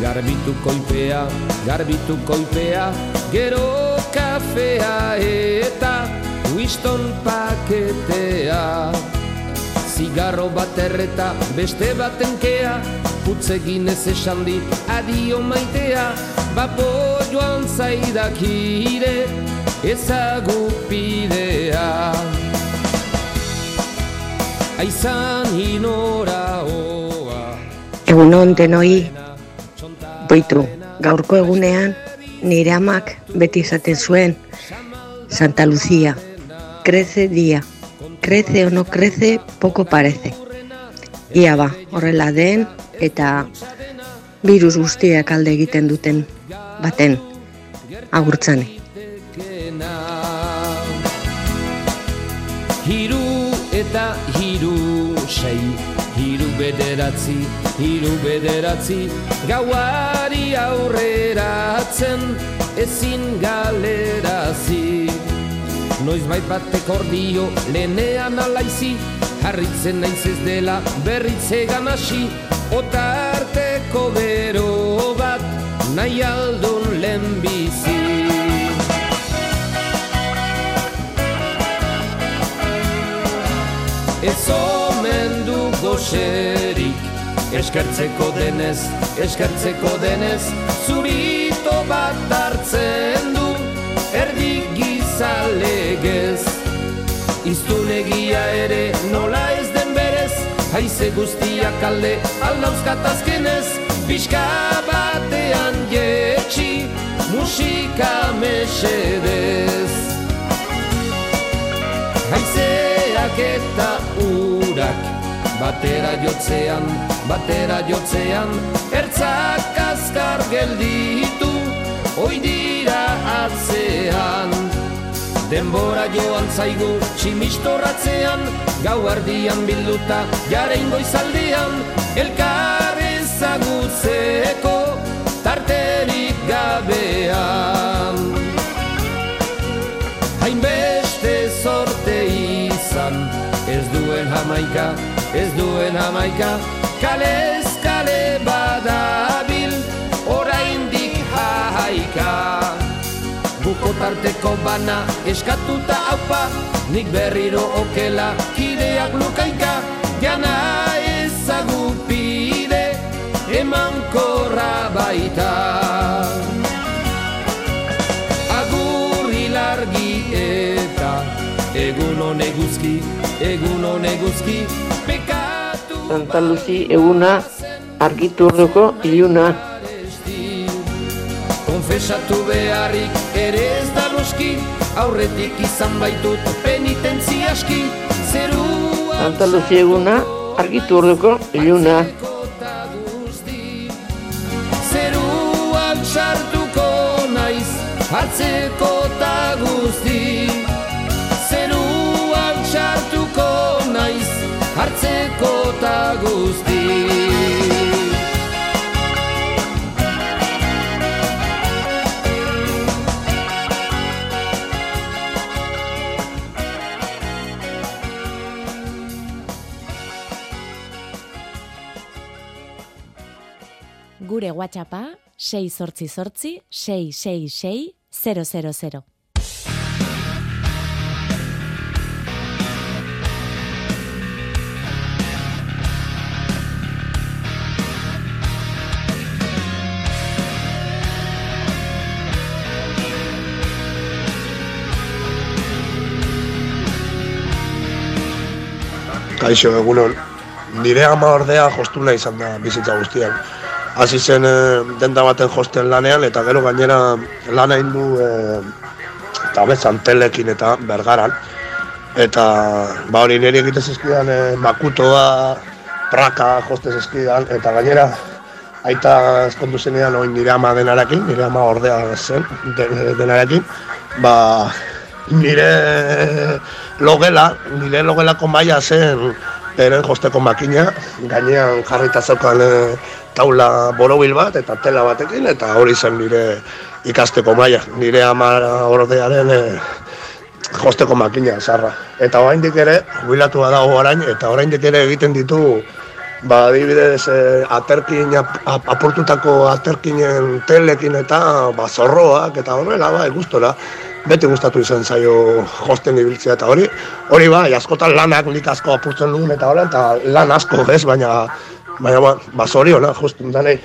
Garbitu koipea, garbitu koipea Gero kafea eta Winston paketea. Zigarro bat erreta beste baten kea Putzegin ez esan dit adio maitea. Bapo joan zaidakire ezagupidea. Aizan inora oa. Egunon denoi, boitu, gaurko egunean nire amak beti esaten zuen Santa Lucía, crece día, crece o no crece, poco parece. Ia ba, horrela den eta virus guztiak alde egiten duten baten agurtzane. Hiru eta hiru sei Hiru bederatzi, hiru bederatzi Gauari aurreratzen ezin galerazi. Noiz bait batek ordio lehenean alaizi Harritzen naiz ez dela berritze ganasi Otarteko bero bat nahi aldun lehenbizi. Ez omen du goxerik Eskertzeko denez, eskertzeko denez Zurito bat hartzen du Erdi gizalegez Iztunegia ere nola ez den berez Haize guztiak alde aldauzkat azkenez. Pixka batean jetxi musika mesedez. Haizeak eta urak Batera jotzean, batera jotzean Ertzak azkar gelditu Hoi dira atzean. Denbora joan zaigu tximistorratzean Gau ardian bilduta jaren goizaldean Elkar ezagutzeko tarterik gabean. Hainbeste sorte izan Ez duen jamaika, ez duen jamaika Kalez kale badabil Oraindik jahaika. Buko tarteko bana eskatuta haupa Nik berriro okela kideak lukaika. Jana ezagupide eman korra baita Agur hilargi eta egun honeguzki, egun honeguzki Santa Luzi eguna argiturduko iluna. Konfesatu beharrik ere ez da noski Aurretik izan baitut penitentzia aski Zerua Santa Luzi eguna argiturduko iluna. Zeruan sartuko naiz hartzeko gure WhatsAppa 6 sortzi sortzi 666 000. Kaixo, egunon. Nire ama ordea jostuna izan da bizitza guztian. Hasi zen eh, denda baten josten lanean, eta gero gainera lana indu eh, eta bezan telekin eta bergaran. Eta ba hori nire egite zizkidan eh, makutoa, praka joste zizkidan, eta gainera aita eskondu zenean oin nire ama denarekin, nire ama ordea zen de- denarekin, ba nire logela, nire logelako maila zen eren josteko makina, gainean jarrita zeukan eh, taula borobil bat eta tela batekin, eta hori zen nire ikasteko maila, nire ama ordearen eh, josteko makina zarra. Eta oraindik ere, jubilatua dago orain, eta oraindik ere egiten ditu ba, adibidez, eh, aterkin, ap- apurtutako aterkinen telekin eta ba, zorroak eta horrela, ba, gustora. Beti gustatu izan zaio josten ibiltzea eta hori, hori bai, askotan lanak nik asko apurtzen duen eta horren, eta lan asko ez, baina, baina ba, ba zoriona, justun danei.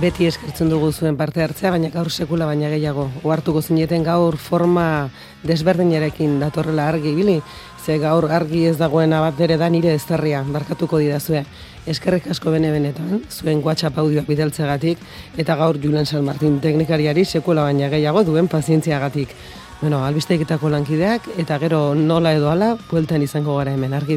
Beti eskertzen dugu zuen parte hartzea, baina gaur sekula baina gehiago. Oartuko zineten gaur forma desberdinarekin datorrela argi ibili, ze gaur argi ez dagoena bat ere da nire ezterria, barkatuko didazue. Eskerrik asko bene benetan, zuen WhatsApp audioak bidaltzegatik, eta gaur Julen San Martin teknikariari sekula baina gehiago duen pazientziagatik. Bueno, albisteiketako lankideak, eta gero nola edo ala, bueltan izango gara hemen, argi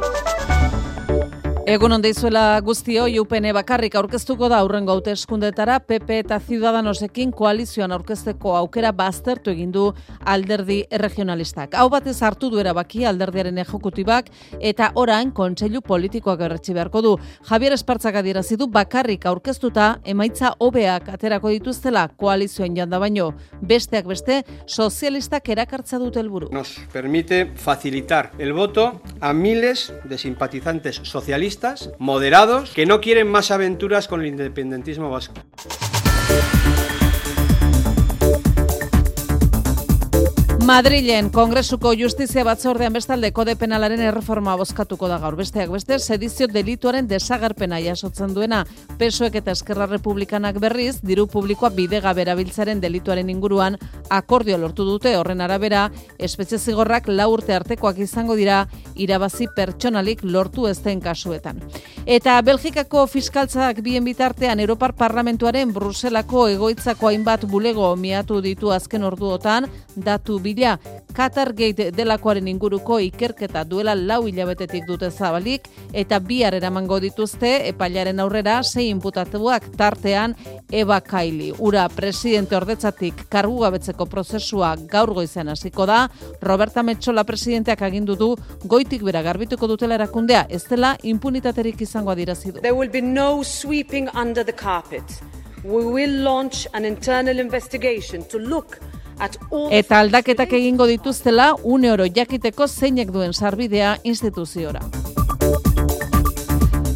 Egun ondeizuela guztio, UPN bakarrik aurkeztuko da aurrengo hauteskundetara PP eta Ciudadanosekin koalizioan aurkezteko aukera baztertu egin du alderdi regionalistak. Hau batez hartu du erabaki alderdiaren ejekutibak eta orain kontseilu politikoak erretsi beharko du. Javier Espartzak adierazi du bakarrik aurkeztuta emaitza hobeak aterako dituztela koalizioen janda baino. Besteak beste, sozialistak erakartza dute helburu. Nos permite facilitar el voto a miles de simpatizantes socialistas moderados que no quieren más aventuras con el independentismo vasco. Madrilen Kongresuko Justizia Batzordean bestalde kode penalaren erreforma bozkatuko da gaur. Besteak beste sedizio delituaren desagerpena jasotzen duena. PSOEk eta Eskerra Republikanak berriz diru publikoa bidega berabiltzaren delituaren inguruan akordio lortu dute. Horren arabera espetxe zigorrak lau urte artekoak izango dira irabazi pertsonalik lortu ez den kasuetan. Eta Belgikako fiskaltzak bien bitartean Europar Parlamentuaren Bruselako egoitzako hainbat bulego miatu ditu azken orduotan. Datu bila Qatargate delakoaren inguruko ikerketa duela lau hilabetetik dute zabalik eta bihar eramango dituzte epailaren aurrera sei inputatuak tartean Eva Kaili. Ura presidente ordetzatik kargu gabetzeko prozesua gaur goizean hasiko da, Roberta Metxola presidenteak agindu du goitik bera garbituko dutela erakundea, ez dela impunitaterik izango adirazi du. There will be no sweeping under the carpet. We will launch an internal investigation to look Eta aldaketak egingo dituztela une oro jakiteko zeinek duen sarbidea instituziora.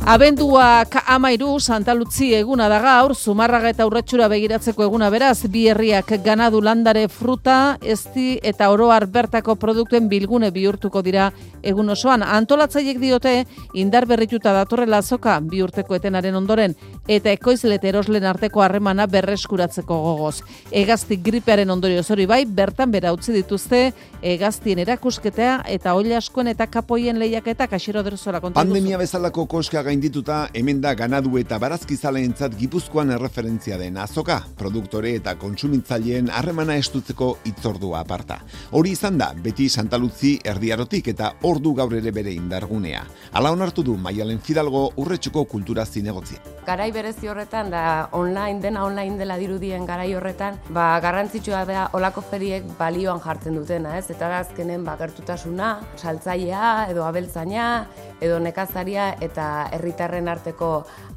Abenduak amairu Santa Lutzi eguna da gaur, Zumarraga eta Urratxura begiratzeko eguna beraz, bi herriak ganadu landare fruta, ezti eta oroar bertako produktuen bilgune bihurtuko dira egun osoan. Antolatzaiek diote, indar berrituta datorrela azoka bi urteko etenaren ondoren, eta ekoizle eta eroslen arteko harremana berreskuratzeko gogoz. Egazti gripearen ondorio hori bai, bertan bera utzi dituzte, egaztien erakusketea eta oila askoen eta kapoien lehiaketa kasero derzola kontatu. Pandemia bezalako koska gaindituta hemen da ganadu eta barazkizaleentzat Gipuzkoan erreferentzia den azoka, produktore eta kontsumitzaileen harremana estutzeko itzordua aparta. Hori izan da, beti Santa Luzi erdiarotik eta ordu gaur ere bere indargunea. Hala onartu du Maialen Fidalgo urretxuko kultura zinegotzia. garai berezi horretan da online dena online dela dirudien garai horretan, ba garrantzitsua da olako feriek balioan jartzen dutena, ez? Eta da azkenen ba gertutasuna, saltzailea edo abeltzaina edo nekazaria eta herritarren arteko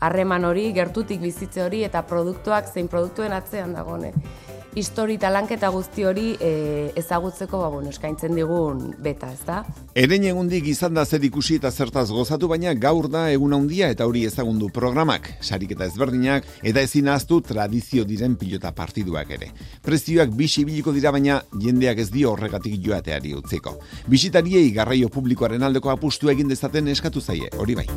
harreman hori, gertutik bizitze hori eta produktuak zein produktuen atzean dagone. Histori eta lanketa guzti hori e, ezagutzeko ba, bueno, eskaintzen digun beta, ez da? Eren egundik izan da zer ikusi eta zertaz gozatu, baina gaur da egun handia eta hori ezagundu programak, sariketa ezberdinak, eta ezin ahaztu tradizio diren pilota partiduak ere. Prezioak bisi biliko dira baina jendeak ez dio horregatik joateari utziko. Bisitariei garraio publikoaren aldeko apustu egin dezaten eskatu zaie, hori bai.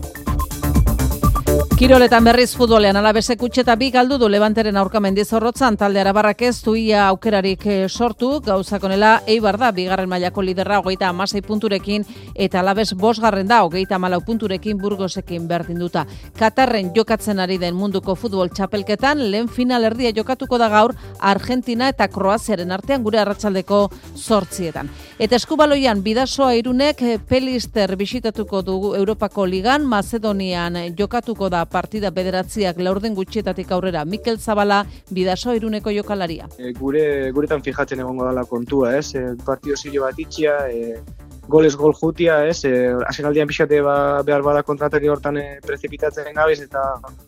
Kiroletan berriz futbolean alabesek utxeta bi galdu du Levanteren aurka mendizorrotzan talde arabarrak ez du ia aukerarik eh, sortu, gauzakonela Eibar da bigarren mailako liderra hogeita amasei punturekin eta alabes bosgarren da hogeita malau punturekin burgosekin berdin duta. Katarren jokatzen ari den munduko futbol txapelketan lehen final erdia jokatuko da gaur Argentina eta Kroaziaren artean gure arratsaldeko sortzietan. Eta eskubaloian bidasoa irunek eh, Pelister bisitatuko dugu Europako Ligan, Macedonian jokatuko da partida bederatziak laurden gutxietatik aurrera Mikel Zabala bidaso iruneko jokalaria. E, gure guretan fijatzen egongo dala kontua, ez? E, partio zile bat itxia, e, goles gol jutia, ez? E, Asenaldian pixate ba, behar bada kontratari hortan e, prezipitatzen gabez eta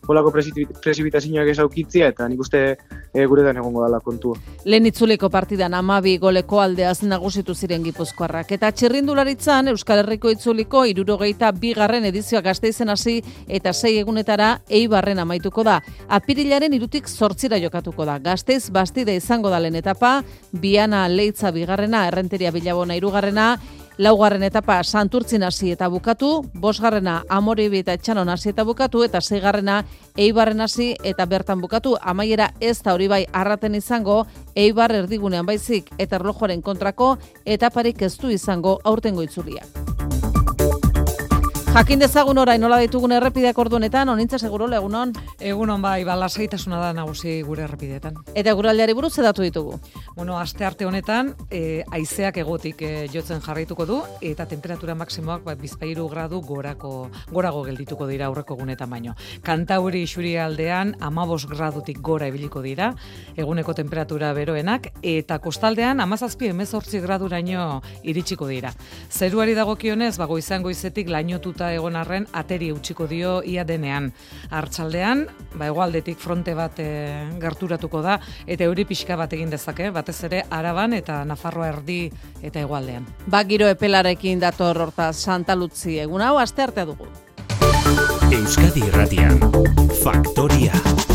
holako prezipitazioak ez aukitzia eta nik uste e, guretan egongo dala kontua. Lehen itzuleko partidan amabi goleko aldeaz nagusitu ziren gipuzkoarrak. Eta txirrindularitzan Euskal Herriko itzuliko irurogeita bigarren edizioa gazteizen hasi eta sei egunetara eibarren amaituko da. Apirilaren irutik zortzira jokatuko da. Gazteiz bastide izango da lehen etapa, biana leitza bigarrena, errenteria bilabona irugarrena, Laugarren etapa Santurtzin hasi eta bukatu, bosgarrena Amoribi eta Etxanon hasi eta bukatu, eta seigarrena Eibarren hasi eta bertan bukatu. Amaiera ez da hori bai arraten izango, Eibar erdigunean baizik eta erlojoaren kontrako, etaparik ez du izango aurtengo itzuliak. Jakin dezagun orain nola ditugun errepideak orduanetan, onintza seguro egunon. Egunon bai, ba, lasaitasuna da nagusi gure errepideetan. Eta guraldiari buruz edatu ditugu. Bueno, aste arte honetan, e, aizeak egotik e, jotzen jarraituko du, eta temperatura maksimoak ba, bizpairu gradu gorako, gorago geldituko dira aurreko egunetan baino. Kantauri isuri aldean, amabos gradutik gora ibiliko dira, eguneko temperatura beroenak, eta kostaldean, amazazpi emezortzi graduraino iritsiko dira. Zeruari dagokionez, bago izan goizetik lainotuta egon arren ateri utziko dio ia denean. Artsaldean, ba hegoaldetik fronte bat e, gerturatuko da eta euri pixka bat egin dezake, batez ere Araban eta Nafarroa erdi eta hegoaldean. Ba giro epelarekin dator horta Santa Lutzi egun hau aste arte dugu. Euskadi Irratian. Faktoria.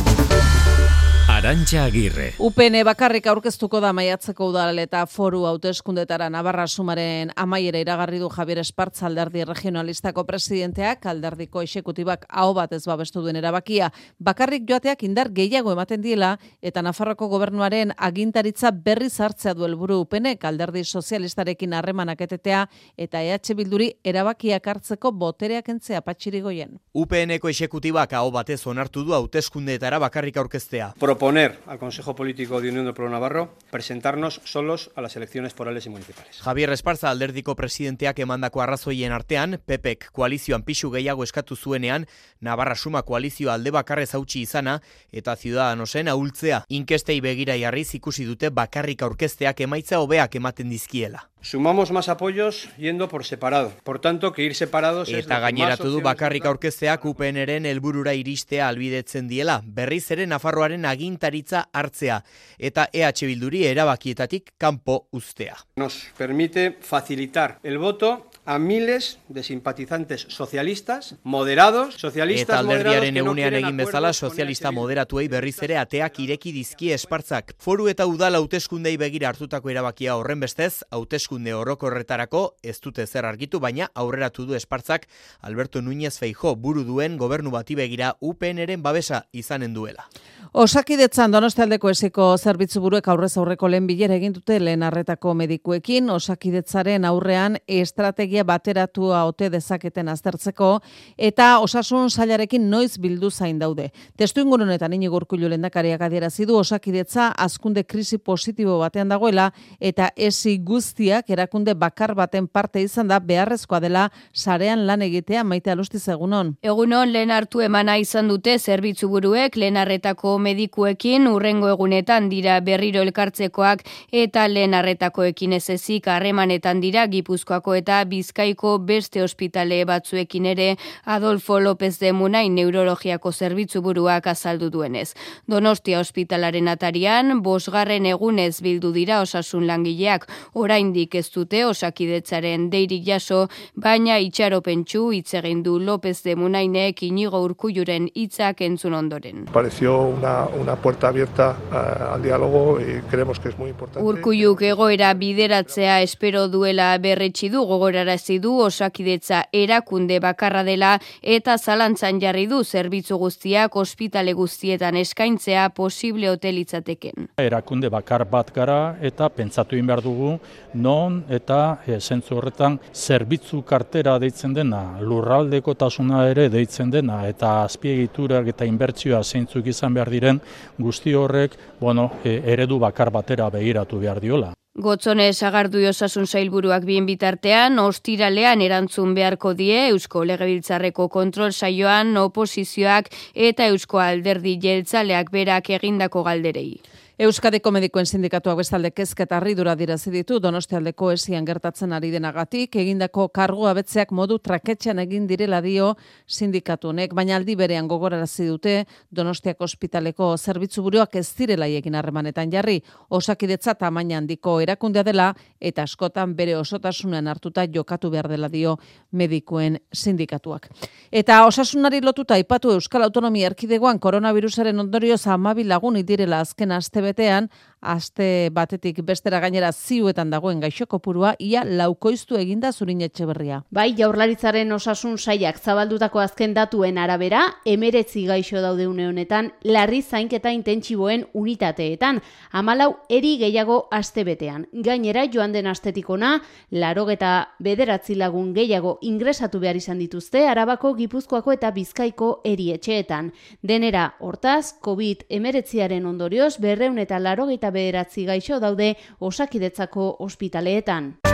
Arantxa Agirre. UPN bakarrik aurkeztuko da maiatzeko udal eta foru hauteskundetara Navarra sumaren amaiera iragarri du Javier Espartza alderdi regionalistako presidenteak alderdiko exekutibak hau bat ez babestu duen erabakia. Bakarrik joateak indar gehiago ematen diela eta Nafarroko gobernuaren agintaritza berri hartzea du helburu UPNek alderdi sozialistarekin harremanak etetea eta EH Bilduri erabakiak hartzeko botereak entzea patxirigoien. UPNeko exekutibak hau batez onartu du hauteskundeetara bakarrik aurkeztea. Proponer al Consejo Político de Unión del Pueblo Navarro presentarnos solos a las elecciones forales y municipales. Javier Esparza alderdiko presidenteak emandako arrazoien artean, PPek koalizioan pixu gehiago eskatu zuenean, Navarra Suma koalizioa alde bakarrez hautsi izana eta Ciudadanosen ahultzea. Inkestei begira jarriz ikusi dute bakarrik aurkezteak emaitza hobeak ematen dizkiela. Sumamos más apoyos yendo por separado. Por tanto, que ir separados es Eta que gaineratu du bakarrik aurkezteak UPNren helburura iristea albidetzen diela, berriz ere Nafarroaren agintaritza hartzea eta EH Bilduri erabakietatik kanpo uztea. nos permite facilitar el voto a miles de simpatizantes socialistas, moderados, socialistas Eta alderdiaren no egunean egin bezala sozialista moderatuei berriz ere ateak ireki dizkie espartzak. Foru eta udal hauteskundei begira hartutako erabakia horren bestez, hauteskunde orokorretarako ez dute zer argitu, baina aurreratu du espartzak Alberto Núñez Feijó buru duen gobernu bati begira UPNren babesa izanen duela. Osakidetzan Donostialdeko esiko zerbitzu buruek aurrez aurreko lehen bilera egin dute lehen arretako medikuekin, osakidetzaren aurrean estrategia bateratua ote dezaketen aztertzeko eta osasun sailarekin noiz bildu zain daude. Testu ingurunetan inigo urkullu lehendakariak adierazi du osakidetza azkunde krisi positibo batean dagoela eta esi guztiak erakunde bakar baten parte izan da beharrezkoa dela sarean lan egitea maite alustiz egunon. Egunon lehen hartu emana izan dute zerbitzu buruek lehen arretako medikuekin urrengo egunetan dira berriro elkartzekoak eta lehen arretakoekin ez ezik harremanetan dira Gipuzkoako eta Bizkaiko beste ospitale batzuekin ere Adolfo López de Munai neurologiako zerbitzu buruak azaldu duenez. Donostia ospitalaren atarian, bosgarren egunez bildu dira osasun langileak oraindik ez dute osakidetzaren deirik jaso, baina itxaropentsu hitz egin du López de Munainek inigo urkulluren hitzak entzun ondoren. pareció una, una puerta abierta eh, al diálogo y creemos que es muy importante. Urkulluk egoera bideratzea espero duela berretsi du gogorarazi du osakidetza erakunde bakarra dela eta zalantzan jarri du zerbitzu guztiak ospitale guztietan eskaintzea posible hotelitzateken. Erakunde bakar bat gara eta pentsatu egin behar dugu non eta e, zentzu horretan zerbitzu kartera deitzen dena, lurraldeko tasuna ere deitzen dena eta azpiegiturak eta inbertsioa zeintzuk izan behar diren guzti horrek bueno, e, eredu bakar batera begiratu behar diola. Gotzone sagardu osasun sailburuak bien bitartean, ostiralean erantzun beharko die Eusko Legebiltzarreko kontrol saioan oposizioak eta Eusko Alderdi Jeltzaleak berak egindako galderei. Euskadiko medikoen sindikatuak bestalde kezketa harridura dirazi ditu Donostialdeko esian gertatzen ari denagatik egindako kargu abetzeak modu traketxean egin direla dio sindikatu honek, baina aldi berean gogorarazi dute Donostiako ospitaleko zerbitzu buruak ez direla egin harremanetan jarri, osakidetza tamaina handiko erakundea dela eta askotan bere osotasunean hartuta jokatu behar dela dio medikuen sindikatuak. Eta osasunari lotuta aipatu Euskal Autonomia Erkidegoan koronavirusaren ondorioz amabi lagun direla azken aste betean, aste batetik bestera gainera ziuetan dagoen gaixo kopurua ia laukoiztu eginda zurin etxeberria. Bai, jaurlaritzaren osasun saiak zabaldutako azken datuen arabera, emeretzi gaixo daude une honetan, larri zainketa intentsiboen unitateetan, amalau eri gehiago aste betean. Gainera, joan den astetikona, larogeta bederatzi lagun gehiago ingresatu behar izan dituzte, arabako, gipuzkoako eta bizkaiko erietxeetan. Denera, hortaz, COVID emeretziaren ondorioz, berreun eta larogeta bederatzi gaixo daude osakidetzako ospitaleetan.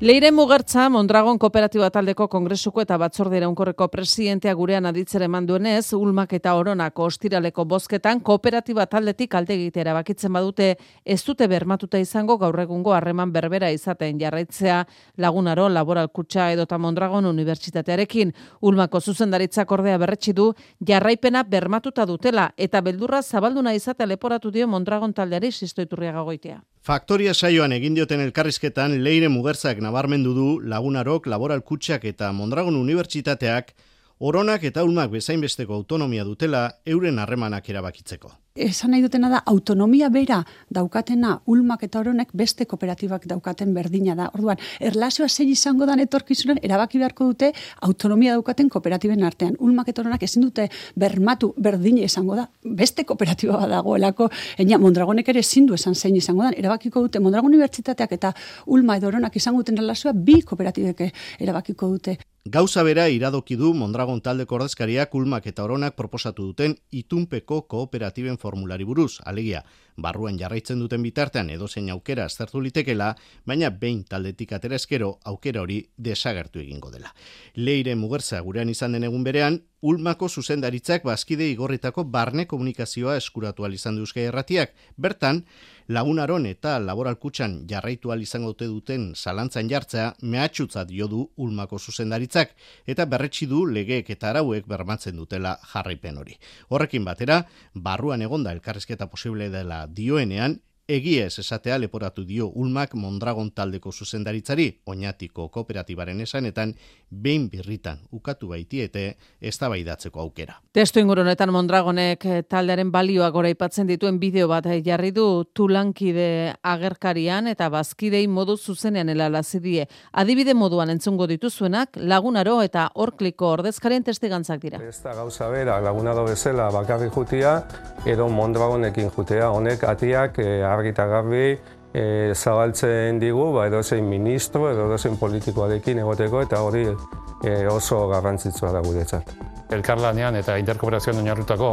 Leire Mugertza, Mondragon Kooperatiba Taldeko Kongresuko eta Batzorde Iraunkorreko presidentea gurean aditzere eman duenez, Ulmak eta Oronako ostiraleko bozketan kooperatiba taldetik alde egitera bakitzen badute ez dute bermatuta izango gaur egungo harreman berbera izaten jarraitzea lagunaro laboral kutsa edota Mondragon Unibertsitatearekin. Ulmako zuzendaritzak ordea berretsi du jarraipena bermatuta dutela eta beldurra zabalduna izatea leporatu dio Mondragon taldeari sistoiturriaga goitea. Faktoria saioan egin dioten elkarrizketan Leire Mugertzak nabarmendu du Lagunarok, Laboral Kutxak eta Mondragon Unibertsitateak Oronak eta ulmak bezain besteko autonomia dutela euren harremanak erabakitzeko. Esan nahi dutena da autonomia bera daukatena ulmak eta oronek beste kooperatibak daukaten berdina da. Orduan, erlazioa zein izango dan etorkizunen erabaki beharko dute autonomia daukaten kooperatiben artean. Ulmak eta oronak ezin dute bermatu berdine izango da. Beste kooperatiba bat dagoelako, ena Mondragonek ere ezin du esan zein izango da. Erabakiko dute Mondragon Unibertsitateak eta ulma edo oronak izango duten erlazioa bi kooperatibek erabakiko dute. Gauza bera iradoki du Mondragon taldeko ordezkariak ulmak eta oronak proposatu duten itunpeko kooperatiben formulari buruz, alegia, barruan jarraitzen duten bitartean edozein aukera aztertu litekela, baina behin taldetik atera eskero aukera hori desagertu egingo dela. Leire Mugerza gurean izan den egun berean, Ulmako zuzendaritzak bazkide igorritako barne komunikazioa eskuratu izan du Euskal Erratiak. Bertan, lagunaron eta laboralkutxan jarraitu izango dute duten zalantzan jartzea mehatxutzat jo du Ulmako zuzendaritzak eta berretsi du legeek eta arauek bermatzen dutela jarraipen hori. Horrekin batera, barruan egonda elkarrizketa posible dela dioenean, Egia ez esatea leporatu dio Ulmak Mondragon taldeko zuzendaritzari, oinatiko kooperatibaren esanetan, behin birritan ukatu baitiete eztabaidatzeko aukera. Testu ingurunetan Mondragonek eh, taldearen balioak goraipatzen dituen bideo bat jarri du tulankide agerkarian eta bazkidei modu zuzenean helalazi die. Adibide moduan entzungo dituzuenak lagunaro eta orkliko ordezkarien testigantzak dira. Ez da gauza bera, lagunado bezala bakarrik jutia, edo Mondragonekin jutea. Honek atiak eh, argi eta garbi e, zabaltzen digu, ba, edozein ministro, edo edozein politikoarekin egoteko, eta hori e, oso garrantzitsua da guretzat. elkarlanean eta interkooperazioan oinarritutako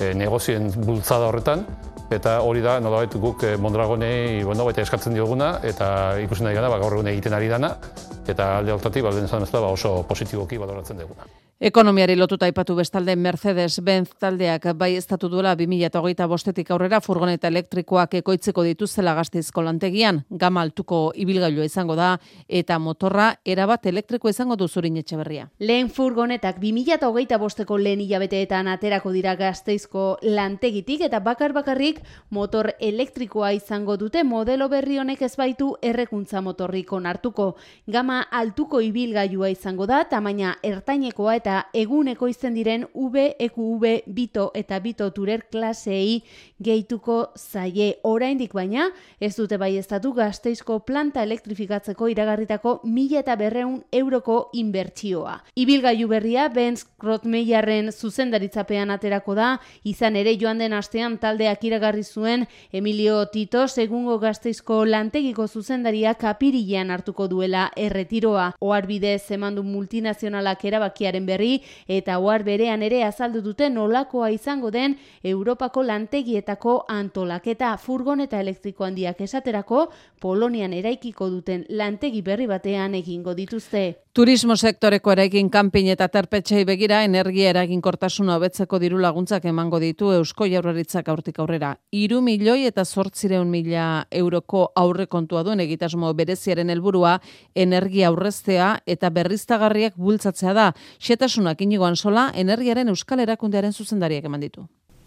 e, negozien bultzada horretan, eta hori da nolabait guk e, Mondragonei bueno, baita eskatzen dioguna, eta ikusten nahi gara ba, gaur egun egiten ari dana, eta alde hortatik, ba, ba, oso positiboki baloratzen duguna. Ekonomiari lotuta aipatu bestalde Mercedes-Benz taldeak bai estatu duela 2008 bostetik aurrera furgoneta elektrikoak ekoitzeko dituzela gazteizko lantegian, gama altuko ibilgailua izango da, eta motorra erabat elektriko izango du zurin etxeberria. Lehen furgonetak 2008 bosteko lehen hilabeteetan aterako dira gazteizko lantegitik eta bakar bakarrik motor elektrikoa izango dute modelo berri honek ez baitu errekuntza motorrik onartuko. Gama altuko ibilgailua izango da, tamaina ertainekoa eta eguneko izten diren V, EQV, Bito eta Bito Turer klaseei gehituko zaie. Oraindik baina, ez dute bai estatu gazteizko planta elektrifikatzeko iragarritako mila eta berreun euroko inbertsioa. Ibilgailu berria, Benz Krotmeiarren zuzendaritzapean aterako da, izan ere joan den astean taldeak iragarri zuen Emilio Tito segungo gazteizko lantegiko zuzendaria kapirilean hartuko duela erretiroa. Oarbidez emandu multinazionalak erabakiaren berri eta ohar berean ere azaldu dute nolakoa izango den Europako lantegietako antolaketa furgoneta elektriko handiak esaterako Polonian eraikiko duten lantegi berri batean egingo dituzte. Turismo sektoreko eraikin kanpin eta terpetxei begira energia eraginkortasuna hobetzeko diru laguntzak emango ditu Eusko Jaurlaritzak aurtik aurrera. Iru milioi eta zortzireun mila euroko aurrekontua duen egitasmo bereziaren helburua energia aurreztea eta berriztagarriak bultzatzea da. Xetasunak inigoan sola energiaren euskal erakundearen zuzendariak eman ditu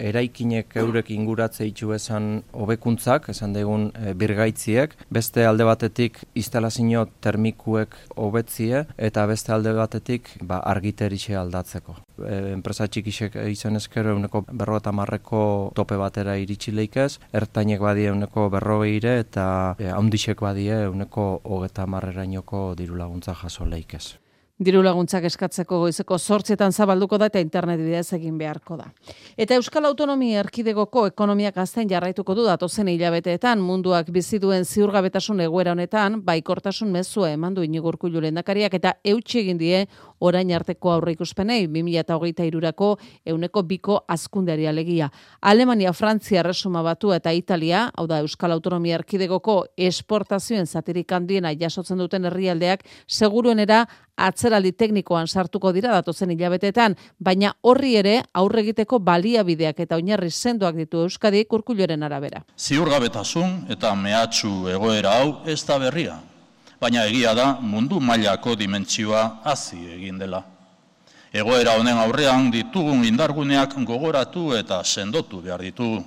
eraikinek eurek inguratze itxu esan hobekuntzak, esan degun e, birgaitziek, beste alde batetik instalazio termikuek hobetzie eta beste alde batetik ba, argiteritxe aldatzeko. E, enpresa txikisek izan ezkero euneko berro eta marreko tope batera iritsi leikez, ertainek badie euneko berrogeire eta e, haundixek badie euneko hogeta marrerainoko diru laguntza jaso leikez. Diru laguntzak eskatzeko goizeko sortzietan zabalduko da eta internet bidez egin beharko da. Eta Euskal Autonomia Erkidegoko ekonomiak azten jarraituko du datozen hilabeteetan munduak bizi duen ziurgabetasun egoera honetan baikortasun mezua eman du Inigo lehendakariak eta eutsi egin die orain arteko aurreikuspenei 2023rako euneko biko azkundeari alegia. Alemania, Frantzia, Resuma Batu eta Italia, hau da Euskal Autonomia Erkidegoko esportazioen zatirik handiena jasotzen duten herrialdeak seguruenera atzeraldi teknikoan sartuko dira datozen hilabetetan, baina horri ere aurre egiteko baliabideak eta oinarri sendoak ditu Euskadi kurkuloren arabera. Ziurgabetasun eta mehatxu egoera hau ez da berria, baina egia da mundu mailako dimentsioa hazi egin dela. Egoera honen aurrean ditugun indarguneak gogoratu eta sendotu behar ditugu.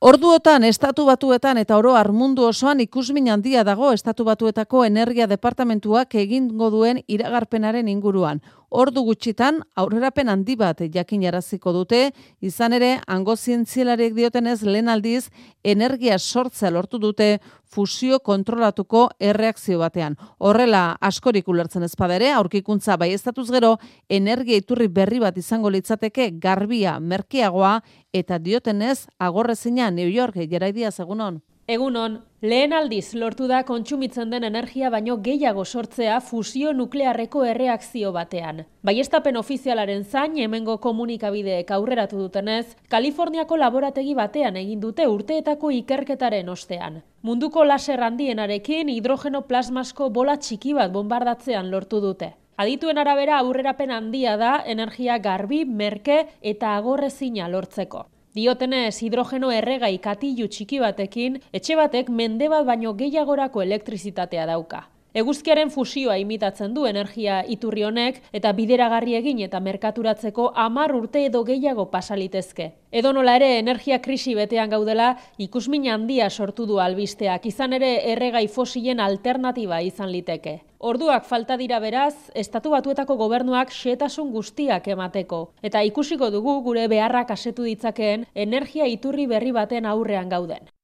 Orduotan, estatu batuetan eta oro mundu osoan ikusmin handia dago estatu batuetako energia departamentuak egingo duen iragarpenaren inguruan. Ordu gutxitan aurrerapen handi bat jakinaraziko dute, izan ere hango zientzialariek diotenez lehen aldiz energia sortzea lortu dute fusio kontrolatuko erreakzio batean. Horrela askorik ulertzen ezpadere, aurkikuntza bai gero, energia iturri berri bat izango litzateke garbia merkeagoa eta diotenez agorrezina New York jeraidia segunon. Egunon, lehen aldiz lortu da kontsumitzen den energia baino gehiago sortzea fusio nuklearreko erreakzio batean. Baiestapen ofizialaren zain hemengo komunikabideek aurreratu dutenez, Kaliforniako laborategi batean egin dute urteetako ikerketaren ostean. Munduko laser handienarekin hidrogeno plasmasko bola txiki bat bombardatzean lortu dute. Adituen arabera aurrerapen handia da energia garbi, merke eta agorrezina lortzeko. Diotenez hidrogeno erregai katilu txiki batekin, etxe batek mende bat baino gehiagorako elektrizitatea dauka. Eguzkiaren fusioa imitatzen du energia iturri honek eta bideragarri egin eta merkaturatzeko amar urte edo gehiago pasalitezke. Edo nola ere energia krisi betean gaudela ikusmin handia sortu du albisteak, izan ere erregai fosilen alternatiba izan liteke. Orduak falta dira beraz, estatu batuetako gobernuak xetasun guztiak emateko. Eta ikusiko dugu gure beharrak asetu ditzakeen energia iturri berri baten aurrean gauden.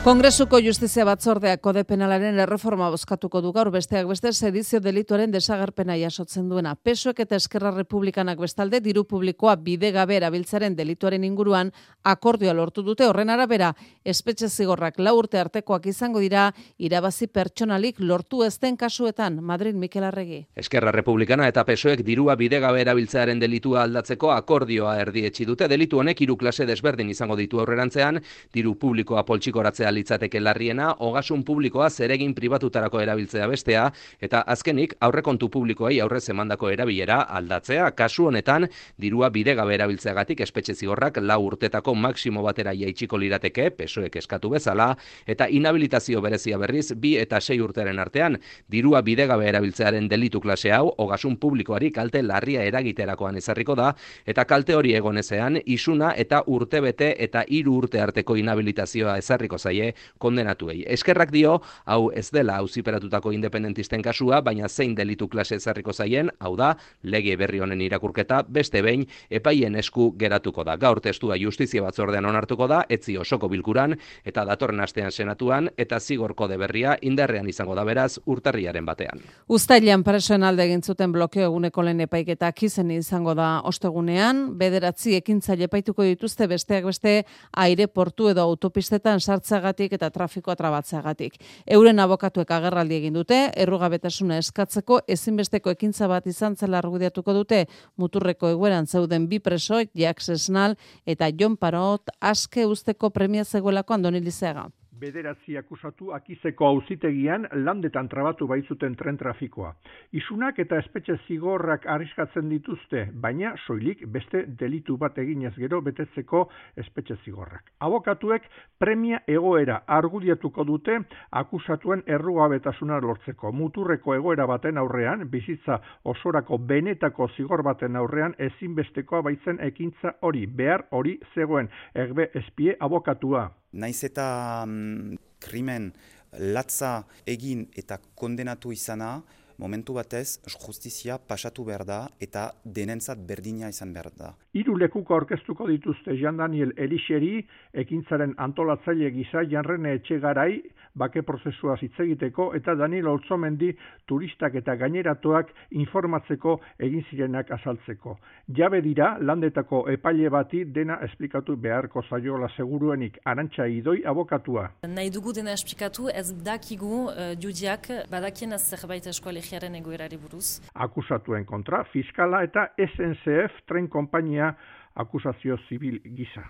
Kongresuko Justizia Batzordeak kode penalaren erreforma bozkatuko du gaur besteak beste sedizio delituaren desagarpena jasotzen duena. Pesoek eta Eskerra Republikanak bestalde diru publikoa bide gabe erabiltzaren delituaren inguruan akordioa lortu dute horren arabera espetxe zigorrak lau urte artekoak izango dira irabazi pertsonalik lortu ezten kasuetan Madrid Mikel Arregi. Eskerra Republikana eta Pesoek dirua bide gabe erabiltzearen delitua aldatzeko akordioa erdietsi dute delitu honek hiru klase desberdin izango ditu aurrerantzean diru publikoa poltsikoratzea litzateke larriena, ogasun publikoa zeregin pribatutarako erabiltzea bestea, eta azkenik aurrekontu publikoei aurrez emandako erabilera aldatzea. Kasu honetan, dirua bidegabe erabiltzeagatik espetxe zigorrak lau urtetako maksimo batera jaitsiko lirateke, pesoek eskatu bezala, eta inhabilitazio berezia berriz, bi eta sei urteren artean, dirua bidegabe erabiltzearen delitu klase hau, ogasun publikoari kalte larria eragiterakoan ezarriko da, eta kalte hori egonezean, isuna eta urtebete eta hiru urte arteko inhabilitazioa ezarriko zaie zaie kondenatuei. Eskerrak dio, hau ez dela auziperatutako independentisten kasua, baina zein delitu klase ezarriko zaien, hau da, lege berri honen irakurketa, beste behin, epaien esku geratuko da. Gaur testua justizia batzordean onartuko da, etzi osoko bilkuran, eta datorren astean senatuan, eta zigorko de berria indarrean izango da beraz urtarriaren batean. Uztailan presoen alde egin zuten blokeo eguneko lehen epaiketa kizen izango da ostegunean, bederatzi ekintzaile epaituko dituzte besteak beste aireportu edo autopistetan sartzaga eta trafikoa trabatzeagatik. Euren abokatuek agerraldi egin dute, errugabetasuna eskatzeko ezinbesteko ekintza bat izan zela argudiatuko dute muturreko egueran zeuden bi preso, Jak Sesnal eta Jon Parot aske usteko premia zegoelako Andoni Lizeaga bederatzi akusatu akizeko auzitegian landetan trabatu baitzuten tren trafikoa. Isunak eta espetxe zigorrak arriskatzen dituzte, baina soilik beste delitu bat eginez gero betetzeko espetxe zigorrak. Abokatuek premia egoera argudiatuko dute akusatuen errugabetasuna lortzeko. Muturreko egoera baten aurrean, bizitza osorako benetako zigor baten aurrean ezinbestekoa baitzen ekintza hori, behar hori zegoen, erbe espie abokatua. Naiz eta mm, krimen latza egin eta kondenatu izana, momentu batez justizia pasatu behar da eta denentzat berdina izan behar da. Hiru lekuko aurkeztuko dituzte Jean Daniel Elixeri, ekintzaren antolatzaile gisa Janrene Etxegarai, bake prozesua hitz egiteko eta Daniel Oltzomendi turistak eta gaineratuak informatzeko egin zirenak azaltzeko. Jabe dira landetako epaile bati dena esplikatu beharko zaiola seguruenik arantxa idoi abokatua. Nahi dugu dena esplikatu ez dakigu uh, judiak badakien ez zerbait eskolegiaren egoerari buruz. Akusatuen kontra, fiskala eta SNCF tren kompainia akusazio zibil gisa.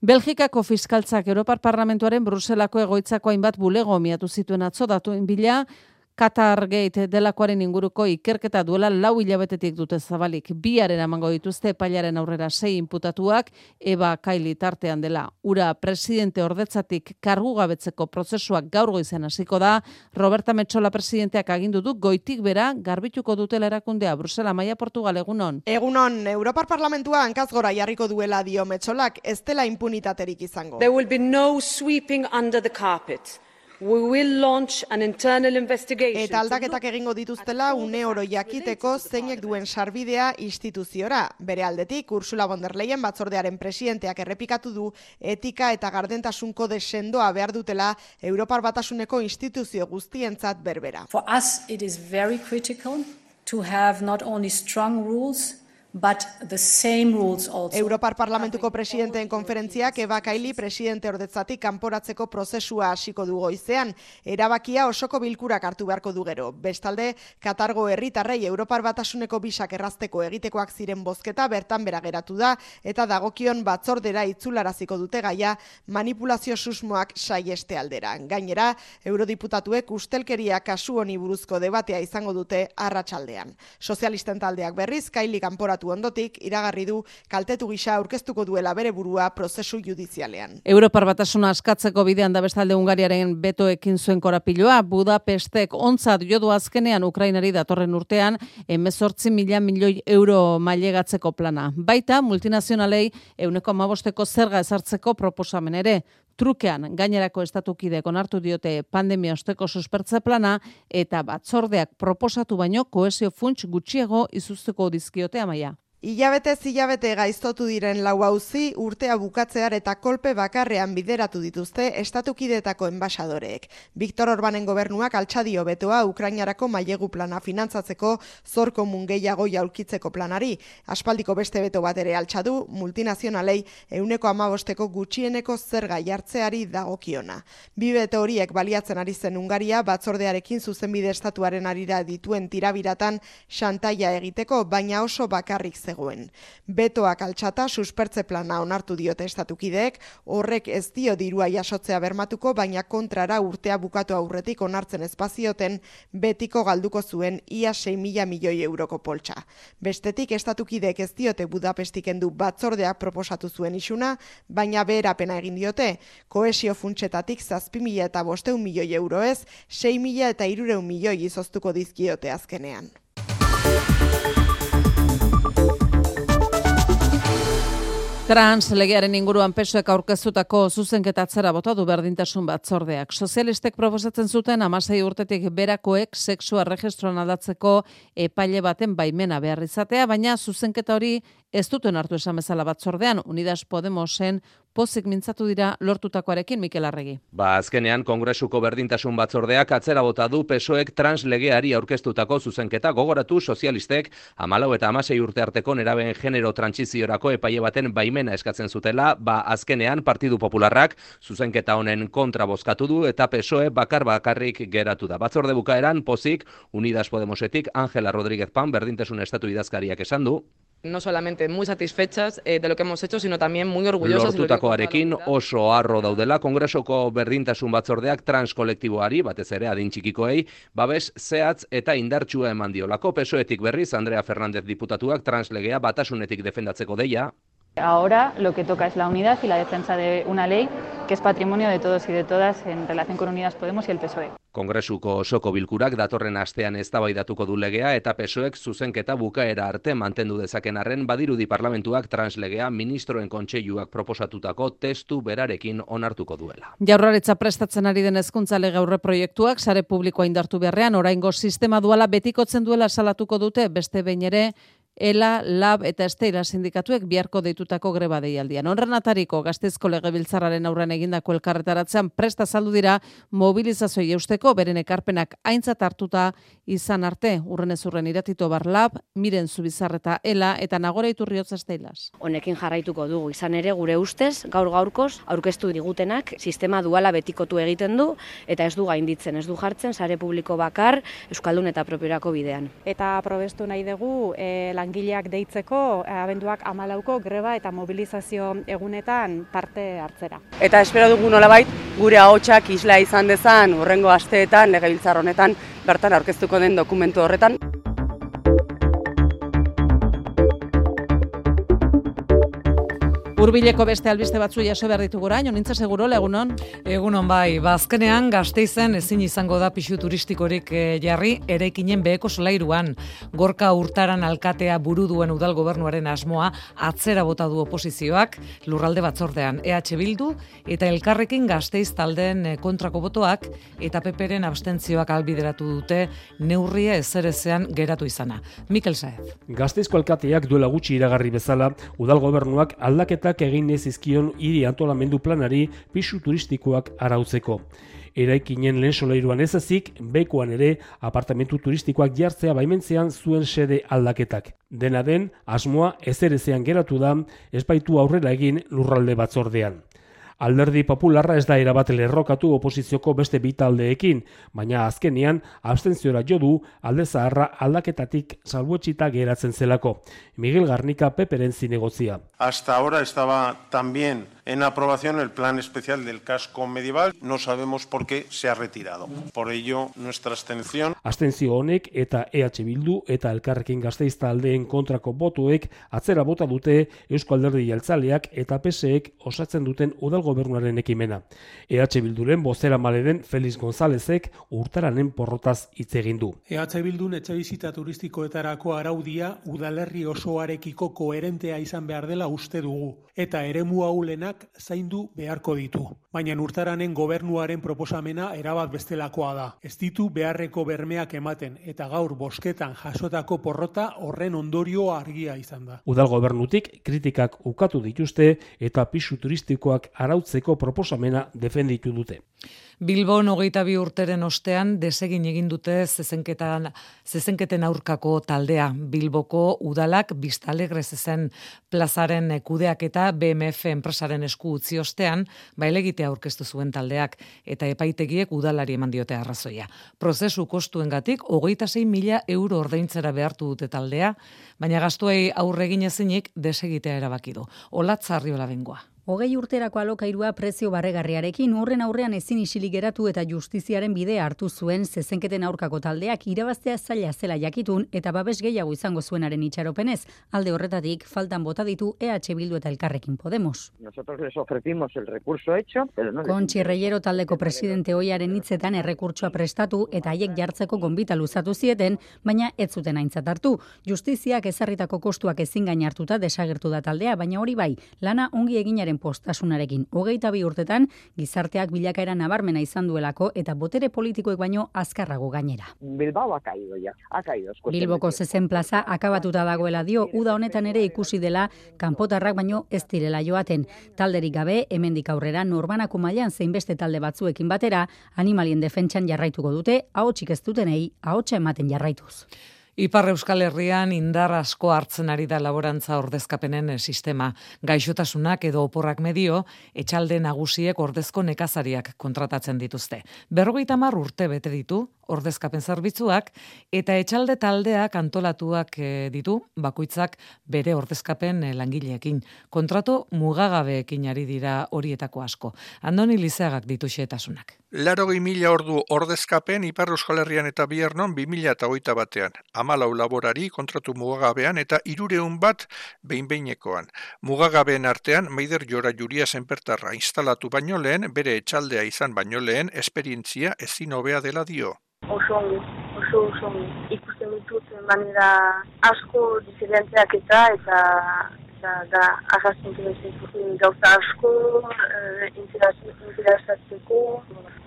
Belgikako fiskaltzak Europar Parlamentuaren Bruselako egoitzako hainbat bulego miatu zituen atzo datuen bila, Qatar Gate delakoaren inguruko ikerketa duela lau hilabetetik dute zabalik. Biaren amango dituzte epailaren aurrera sei inputatuak, Eba Kaili tartean dela. Ura presidente ordetzatik kargu gabetzeko prozesuak gaur goizen hasiko da, Roberta Metxola presidenteak agindu du goitik bera garbituko dutela erakundea Brusela Maia Portugal egunon. Egunon, Europar Parlamentua hankazgora jarriko duela dio Metxolak ez dela impunitaterik izango. There will be no sweeping under the carpet. We will launch an internal investigation. Eta aldaketak egingo dituztela une oro jakiteko zeinek duen sarbidea instituziora. Bere aldetik, Ursula von der Leyen batzordearen presidenteak errepikatu du etika eta gardentasun kode sendoa behar dutela Europar Batasuneko instituzio guztientzat berbera. For us it is very critical to have not only strong rules but the same rules also. Europar Parlamentuko presidenteen konferentziak Eba Kaili presidente ordetzatik kanporatzeko prozesua hasiko du goizean. Erabakia osoko bilkurak hartu beharko du gero. Bestalde, Katargo herritarrei Europar Batasuneko bisak errazteko egitekoak ziren bozketa bertan bera geratu da eta dagokion batzordera itzularaziko dute gaia manipulazio susmoak saieste aldera. Gainera, eurodiputatuek ustelkeria kasu honi buruzko debatea izango dute arratsaldean. Sozialisten taldeak berriz Kaili kanporatu ondotik iragarri du kaltetu gisa aurkeztuko duela bere burua prozesu judizialean. Europar batasuna askatzeko bidean da bestalde Ungariaren betoekin zuen korapiloa, Budapestek ontzat jodu azkenean Ukrainari datorren urtean, emezortzi mila milioi euro mailegatzeko plana. Baita, multinazionalei euneko amabosteko zerga ezartzeko proposamen ere. Trukean, gainerako estatukide onartu diote pandemia osteko suspertze plana eta batzordeak proposatu baino koesio funts gutxiego izuzteko dizkiote amaia. Ilabete zilabete gaiztotu diren lau hauzi urtea bukatzear eta kolpe bakarrean bideratu dituzte estatukidetako enbasadoreek. Viktor Orbanen gobernuak altxadio betoa Ukrainarako mailegu plana finantzatzeko zorko mungeiago jaulkitzeko planari. Aspaldiko beste beto bat ere altxadu, multinazionalei euneko amabosteko gutxieneko zerga jartzeari dagokiona. Bi beto horiek baliatzen ari zen Ungaria batzordearekin zuzenbide estatuaren arira dituen tirabiratan xantaia egiteko, baina oso bakarrik zen zegoen. Betoak altxata suspertze plana onartu diote estatukideek, horrek ez dio dirua jasotzea bermatuko, baina kontrara urtea bukatu aurretik onartzen espazioten betiko galduko zuen ia 6 mila milioi euroko poltsa. Bestetik estatukideek ez diote Budapestik endu batzordeak proposatu zuen isuna, baina beherapena egin diote, koesio funtsetatik zazpi mila eta bosteun milioi euro ez, 6 mila eta irureun milioi izoztuko dizkiote azkenean. Trans legearen inguruan pesoek aurkeztutako zuzenketa atzera bota du berdintasun batzordeak. Sozialistek proposatzen zuten amasei urtetik berakoek sexua registroan aldatzeko epaile baten baimena behar izatea, baina zuzenketa hori ez duten hartu esan bezala batzordean, Unidas Podemosen pozik mintzatu dira lortutakoarekin Mikel Arregi. Ba, azkenean Kongresuko berdintasun batzordeak atzera bota du pesoek translegeari aurkeztutako zuzenketa gogoratu sozialistek amalau eta amasei urte arteko neraben genero trantsiziorako epaile baten baimena eskatzen zutela, ba, azkenean Partidu Popularrak zuzenketa honen kontra bozkatu du eta pesoe bakar bakarrik geratu da. Batzorde bukaeran pozik Unidas Podemosetik Angela Rodríguez Pan berdintasun estatu idazkariak esan du, no solamente muy satisfechas eh, de lo que hemos hecho, sino también muy orgullosas. Lortutakoarekin oso arro daudela, Kongresoko berdintasun batzordeak transkolektiboari, batez ere adin txikikoei, babes zehatz eta indartsua eman diolako, pesoetik berriz, Andrea Fernández diputatuak translegea batasunetik defendatzeko deia, Ahora lo que toca es la unidad y la defensa de una ley que es patrimonio de todos y de todas en relación con Unidas Podemos y el PSOE. Kongresuko osoko bilkurak datorren astean eztabaidatuko du legea eta PSOEk zuzenketa bukaera arte mantendu dezaken arren badirudi parlamentuak translegea ministroen kontseiluak proposatutako testu berarekin onartuko duela. Jaurlaritza prestatzen ari den hezkuntza lege aurre proiektuak sare publikoa indartu beharrean oraingo sistema duala betikotzen duela salatuko dute beste behin ere ELA, LAB eta Esteira sindikatuek biharko deitutako greba deialdian. Honren atariko gaztezko legebiltzarraren aurren egindako elkarretaratzean presta saldu dira mobilizazioi eusteko beren ekarpenak aintzat hartuta izan arte. Urren ez urren iratito bar LAB, miren zubizarreta ELA eta nagora iturriotza Esteilas. Honekin jarraituko dugu izan ere gure ustez gaur gaurkoz aurkeztu digutenak sistema duala betikotu egiten du eta ez du gainditzen, ez du jartzen sare publiko bakar Euskaldun eta propiorako bidean. Eta probestu nahi dugu e, langileak deitzeko eh, abenduak amalauko greba eta mobilizazio egunetan parte hartzera. Eta espero dugu nolabait gure ahotsak isla izan dezan urrengo asteetan legebiltzar honetan bertan aurkeztuko den dokumentu horretan. Urbileko beste albiste batzu jaso behar ditugu orain, onintza seguro, egunon? Egunon bai, bazkenean ba, gazteizen ezin izango da pixu turistikorik eh, jarri, erekinen beheko solairuan. Gorka urtaran alkatea buru duen udal gobernuaren asmoa, atzera bota du oposizioak, lurralde batzordean, EH Bildu, eta elkarrekin gazteiz taldeen eh, kontrako botoak, eta peperen abstentzioak albideratu dute, neurria ezerezean geratu izana. Mikel Saez. Gazteizko alkateak duela gutxi iragarri bezala, udal gobernuak aldaketa aldaketak egin ez izkion hiri antolamendu planari pisu turistikoak arautzeko. Eraikinen lehen solairuan ez ezik, bekoan ere apartamentu turistikoak jartzea baimentzean zuen sede aldaketak. Dena den, asmoa ezerezean geratu da, espaitu aurrera egin lurralde batzordean. Alderdi popularra ez da erabat lerrokatu oposizioko beste bitaldeekin, baina azkenean abstentziora jo du alde zaharra aldaketatik salbuetxita geratzen zelako. Miguel Garnica peperen zinegozia. Hasta ahora estaba también en aprobación el plan especial del casco medieval. No sabemos por qué se ha retirado. Por ello, nuestra abstención. Abstentzio honek eta EH Bildu eta Elkarrekin Gazteiz taldeen kontrako botuek atzera bota dute Eusko Alderdi Jeltzaleak eta PSEek osatzen duten udal gobernuaren ekimena. EH Bilduren bozera maleden Feliz Gonzálezek urtaranen porrotaz hitz egin du. EH Bildun etxe bizita turistikoetarako araudia udalerri osoarekiko koherentea izan behar dela uste dugu eta eremu haulenak zaindu beharko ditu. Baina urtaranen gobernuaren proposamena erabat bestelakoa da. Ez ditu beharreko bermeak ematen eta gaur bosketan jasotako porrota horren ondorio argia izan da. Udal gobernutik kritikak ukatu dituzte eta pisu turistikoak arautzeko proposamena defenditu dute. Bilbon hogeita bi urteren ostean desegin egin dute zezenketan, zezenketen aurkako taldea. Bilboko udalak biztalegre zezen plazaren kudeak eta BMF enpresaren esku utzi ostean, bailegitea aurkeztu zuen taldeak eta epaitegiek udalari eman diote arrazoia. Prozesu kostuengatik hogeita zein mila euro ordaintzera behartu dute taldea, baina gastuei aurregin ezinik desegitea erabaki du. Olatzarriola bengoa. Hogei urterako alokairua prezio barregarriarekin horren aurrean ezin isilik geratu eta justiziaren bide hartu zuen zezenketen aurkako taldeak irabaztea zaila zela jakitun eta babes gehiago izango zuenaren itxaropenez. Alde horretatik faltan bota ditu EH Bildu eta Elkarrekin Podemos. Nosotros les ofrecimos el recurso hecho, pero no Kontxi Reyero taldeko presidente hoiaren hitzetan errekurtsoa prestatu eta haiek jartzeko gonbita luzatu zieten, baina ez zuten aintzat hartu. Justiziak ezarritako kostuak ezin gain hartuta desagertu da taldea, baina hori bai, lana ongi eginaren postasunarekin. Hogeita bi urtetan, gizarteak bilakaera nabarmena izan duelako eta botere politikoek baino azkarrago gainera. Bilbao ha caído ya, ha caído. Bilboko zezen plaza akabatuta dagoela dio, uda honetan ere ikusi dela kanpotarrak baino ez direla joaten. Talderik gabe, hemendik aurrera norbanako mailan zein beste talde batzuekin batera, animalien defentsan jarraituko dute, ahotsik ez dutenei, ahotsa ematen jarraituz. Ipar Euskal Herrian indar asko hartzen ari da laborantza ordezkapenen sistema. Gaixotasunak edo oporrak medio, etxalde nagusiek ordezko nekazariak kontratatzen dituzte. Berrogeita mar urte bete ditu, ordezkapen zerbitzuak eta etxalde taldeak antolatuak e, ditu bakoitzak bere ordezkapen e, langileekin. Kontrato mugagabeekin ari dira horietako asko. Andoni Lizeagak ditu xetasunak. Laro mila ordu ordezkapen Ipar Euskal Herrian eta Biernon 2000 eta hogeita batean. Amalau laborari kontratu mugagabean eta irureun bat behin-behinekoan. Mugagabeen artean, Meider Jora Juria Zenpertarra instalatu baino lehen, bere etxaldea izan baino lehen, esperientzia ezin hobea dela dio oso ongi, oso oso ongi. Ikusten ditut manera asko diferentziak eta eta eta da arrasten kirezin gauza asko uh, interesatzeko.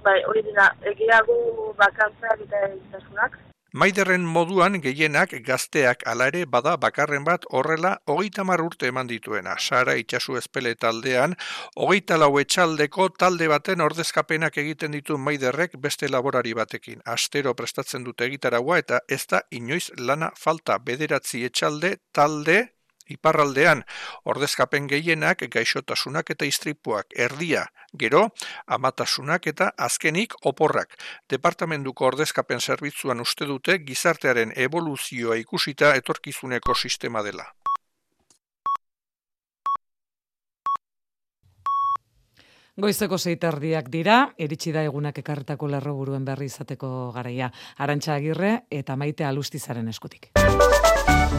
Bai, hori dira, egeago bakantzak eta izasunak. Maiderren moduan gehienak gazteak ala ere bada bakarren bat horrela hogeita urte eman dituena. Sara itxasu ezpele taldean, hogeita lau etxaldeko talde baten ordezkapenak egiten ditu maiderrek beste laborari batekin. Astero prestatzen dute egitaragua eta ez da inoiz lana falta bederatzi etxalde talde iparraldean ordezkapen gehienak gaixotasunak eta istripuak erdia, gero amatasunak eta azkenik oporrak. Departamentuko ordezkapen zerbitzuan uste dute gizartearen evoluzioa ikusita etorkizuneko sistema dela. Goizeko zeiterdiak dira, eritsi da egunak ekarretako lerroburuen berri izateko garaia. Arantxa agirre eta maite alustizaren eskutik.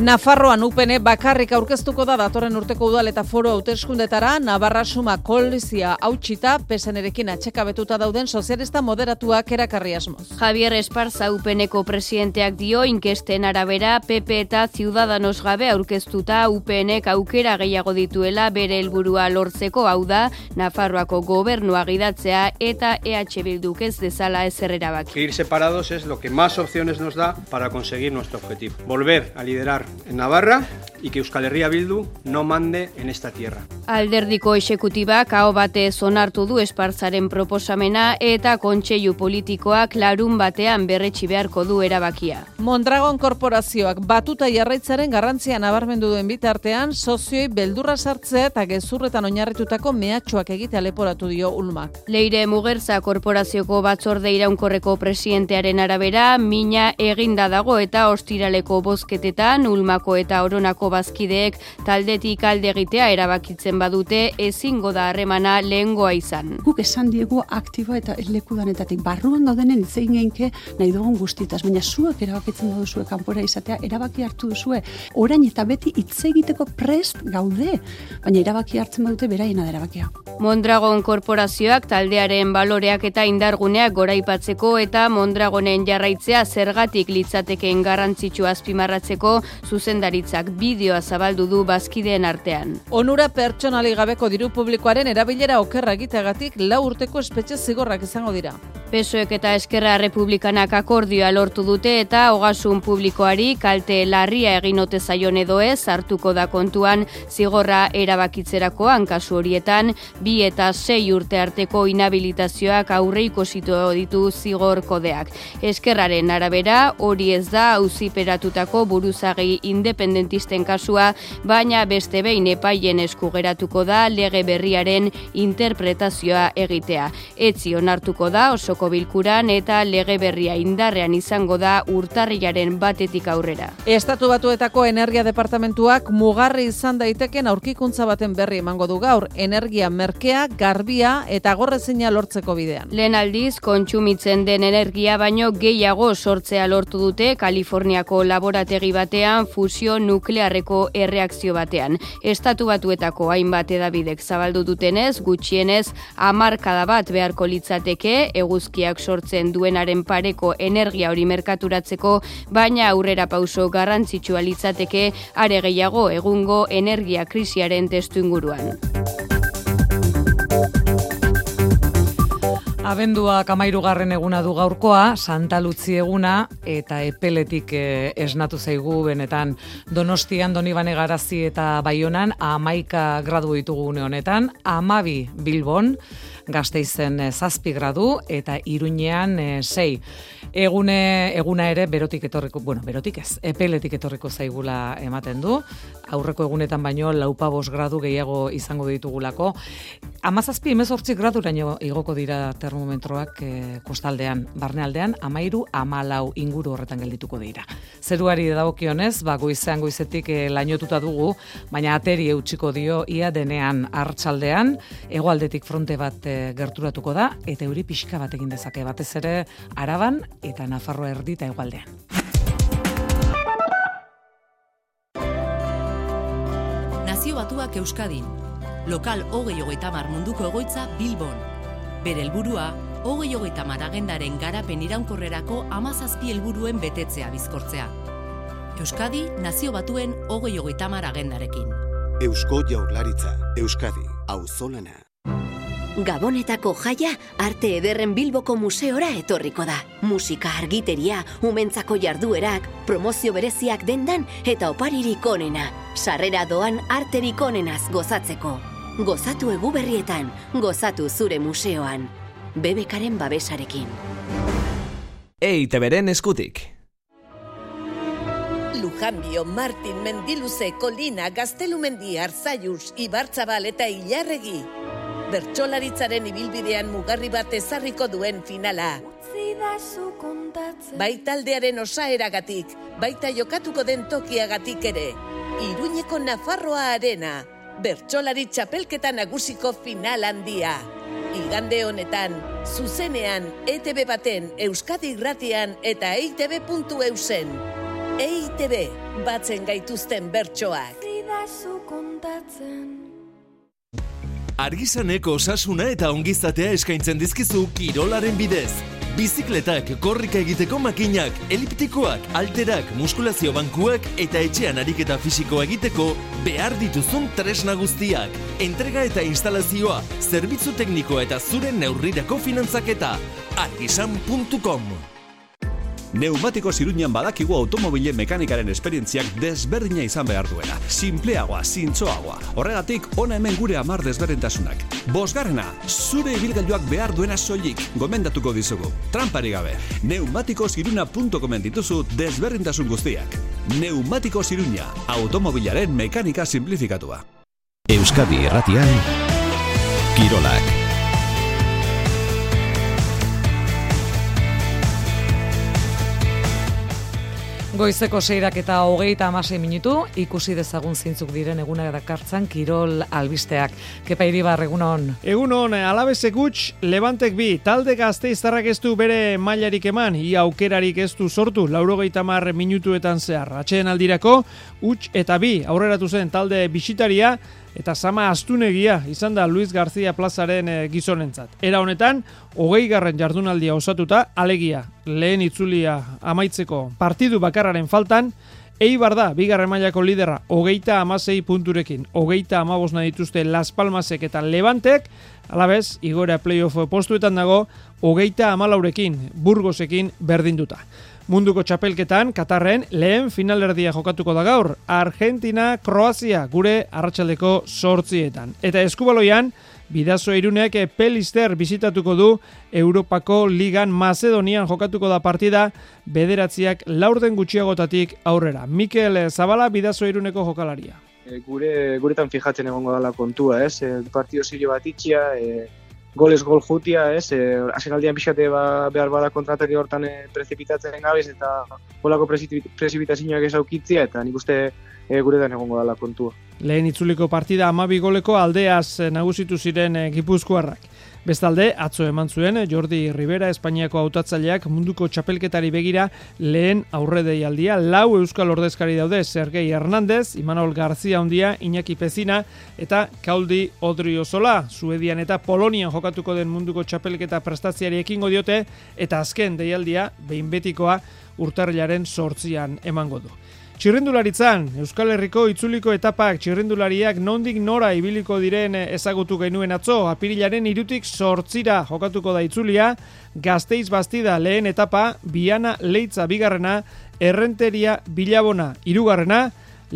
Nafarroan upene bakarrik aurkeztuko da datorren urteko udal eta foro hauteskundetara Navarra suma kolizia hautsita pesenerekin atxekabetuta dauden sozialista moderatuak erakarri asmoz. Javier Esparza upeneko presidenteak dio inkesten arabera PP eta Ciudadanos gabe aurkeztuta UPNek aukera gehiago dituela bere helburua lortzeko hau da Nafarroako gobernua gidatzea eta EH Bilduk ez dezala ez errerabaki. Ir separados es lo que más opciones nos da para conseguir nuestro objetivo. Volver a liderar en Navarra y que Euskal Herria Bildu no mande en esta tierra. Alderdiko esekutibak hau bate onartu du espartzaren proposamena eta kontseilu politikoak larun batean berretsi beharko du erabakia. Mondragon korporazioak batuta jarraitzaren garrantzia nabarmendu duen bitartean sozioi beldurra sartzea eta gezurretan oinarritutako mehatxuak egitea leporatu dio Ulmak. Leire Mugerza korporazioko batzorde iraunkorreko presidentearen arabera mina eginda dago eta ostiraleko bozketetan Ulmako eta Oronako bazkideek taldetik alde egitea erabakitzen badute ezingo da harremana lehengoa izan. Guk esan diegu aktibo eta lekudanetatik barruan gaudenen hitz egin geinke nahi dugun guztietaz, baina zuek erabakitzen duzue kanpora izatea, erabaki hartu duzue. Orain eta beti hitz egiteko prest gaude, baina erabaki hartzen badute beraiena da erabakia. Mondragon korporazioak taldearen baloreak eta indarguneak goraipatzeko eta Mondragonen jarraitzea zergatik litzatekeen garrantzitsu azpimarratzeko zuzendaritzak bideoa zabaldu du bazkideen artean. Onura pertsonali gabeko diru publikoaren erabilera okerra egiteagatik lau urteko espetxe zigorrak izango dira. Pesoek eta Eskerra Republikanak akordioa lortu dute eta hogasun publikoari kalte larria egin ote zaion edo ez hartuko da kontuan zigorra erabakitzerakoan kasu horietan bi eta sei urte arteko inhabilitazioak aurre ikosito ditu zigor kodeak. Eskerraren arabera hori ez da auziperatutako buruzagi independentisten kasua, baina beste behin epaien esku geratuko da lege berriaren interpretazioa egitea. Etzi onartuko da oso osoko bilkuran eta lege berria indarrean izango da urtarrilaren batetik aurrera. Estatu batuetako energia departamentuak mugarri izan daiteken aurkikuntza baten berri emango du gaur energia merkea, garbia eta gorrezina lortzeko bidean. Lehen aldiz, kontsumitzen den energia baino gehiago sortzea lortu dute Kaliforniako laborategi batean fusio nuklearreko erreakzio batean. Estatu batuetako hainbat edabidek zabaldu dutenez, gutxienez, amarkada bat beharko litzateke, eguz eguzkiak sortzen duenaren pareko energia hori merkaturatzeko, baina aurrera pauso garrantzitsua litzateke are gehiago egungo energia krisiaren testu inguruan. Abendua kamairugarren eguna du gaurkoa, Santa Lutzi eguna, eta epeletik eh, esnatu zaigu benetan donostian, donibane garazi eta baionan, amaika gradu ditugu honetan, amabi bilbon, gazteizen eh, zazpi gradu eta iruñean e, sei. Egune, eguna ere berotik etorriko, bueno, berotik ez, epeletik etorriko zaigula ematen du, aurreko egunetan baino laupa gradu gehiago izango ditugulako. Amazazpi emezortzik gradu igoko dira termometroak e, kostaldean, barnealdean, amairu amalau inguru horretan geldituko dira. Zeruari dagokionez, ba, goizean goizetik e, lainotuta dugu, baina ateri eutxiko dio ia denean hartxaldean, egoaldetik fronte bat gerturatuko da eta euri pixka bat egin dezake batez ere Araban eta Nafarroa erdi eta hegoaldean. Nazio Batuak Euskadin. Lokal hogei hogeita mar munduko egoitza Bilbon. Bere helburua hogei hogeita mar agendaren garapen iraunkorrerako amazazpi helburuen betetzea bizkortzea. Euskadi Nazio Batuen hogei hogeita mar agendarekin. Eusko Jaurlaritza, Euskadi, auzolana. Gabonetako jaia arte ederren Bilboko museora etorriko da. Musika argiteria, umentzako jarduerak, promozio bereziak dendan eta oparirik onena. Sarrera doan arterik onenaz gozatzeko. Gozatu egu berrietan, gozatu zure museoan. Bebekaren babesarekin. Eite beren eskutik. Lujambio, Martin, Mendiluze, Kolina, Gaztelumendi, Arzaius, Ibartzabal eta Ilarregi bertsolaritzaren ibilbidean mugarri bat ezarriko duen finala. Bai taldearen osaeragatik, baita jokatuko den tokiagatik ere. Iruñeko Nafarroa Arena, bertsolari txapelketa nagusiko final handia. Igande honetan, zuzenean, ETB baten, Euskadi irratian eta EITB.eusen. EITB, batzen gaituzten bertsoak. Argisaneko osasuna eta ongizatea eskaintzen dizkizu kirolaren bidez. Bizikletak, korrika egiteko makinak, eliptikoak, alterak, muskulazio bankuak eta etxean ariketa fisiko egiteko behar dituzun tresna guztiak. Entrega eta instalazioa, zerbitzu tekniko eta zure neurrirako finantzaketa. argisan.com Neumatiko ziruñan badakigu automobile mekanikaren esperientziak desberdina izan behar duena. Simpleagoa, zintzoagoa. Horregatik, ona hemen gure amar desberdintasunak. Bosgarrena, zure ibilgailuak behar duena soilik, gomendatuko dizugu. Trampari gabe, neumatikosiruna.comen dituzu desberdintasun guztiak. Neumatiko ziruña, automobilaren mekanika simplifikatua. Euskadi Erratian, Kirolak. Goizeko seirak eta hogeita amasei minutu, ikusi dezagun zintzuk diren egunak dakartzan Kirol albisteak. Kepa iribar, egunon? Egunon, alabezek utx, levantek bi, talde gazte iztarrak ez du bere mailarik eman, ia aukerarik ez du sortu, laurogeita mar minutuetan zehar. Atxeen aldirako, utx eta bi, aurreratu zen talde bisitaria, eta sama astunegia izan da Luis García plazaren e, gizonentzat. Era honetan, hogei garren jardunaldia osatuta, alegia, lehen itzulia amaitzeko partidu bakarraren faltan, Eibar da, bigarren mailako lidera, hogeita amasei punturekin, hogeita amabos dituzte Las Palmasek eta Levantek, alabez, igora playoff postuetan dago, hogeita amalaurekin, burgosekin berdinduta. Munduko txapelketan, Katarren lehen finalerdia jokatuko da gaur, Argentina, Kroazia, gure arratsaldeko sortzietan. Eta eskubaloian, bidazo iruneak pelister bizitatuko du Europako Ligan Macedonian jokatuko da partida bederatziak laurden gutxiagotatik aurrera. Mikel Zabala, bidazo iruneko jokalaria. E, gure, guretan fijatzen egongo dala kontua, ez? E, partio zirio bat itxia, e, goles gol jutia, ez? Eh, Asenaldian pixate ba, behar bada kontratari hortan e, prezipitatzen gabez eta golako prezipitazioak ez aukitzia eta nik uste e, guretan egongo dala kontua. Lehen itzuliko partida amabi goleko aldeaz nagusitu ziren e, gipuzkoarrak. Bestalde, atzo eman zuen Jordi Rivera Espainiako hautatzaileak munduko txapelketari begira lehen aurre deialdia lau euskal ordezkari daude Sergei Hernandez, Imanol Garzia Undia, Iñaki Pezina eta Kauldi Odriozola, Suedian eta Polonian jokatuko den munduko txapelketa prestatziari ekingo diote eta azken deialdia behin betikoa urtarrilaren sortzian emango du. Txirrendularitzan, Euskal Herriko itzuliko etapak txirrendulariak nondik nora ibiliko diren ezagutu genuen atzo, apirilaren irutik sortzira jokatuko da itzulia, gazteiz bastida lehen etapa, biana leitza bigarrena, errenteria bilabona irugarrena,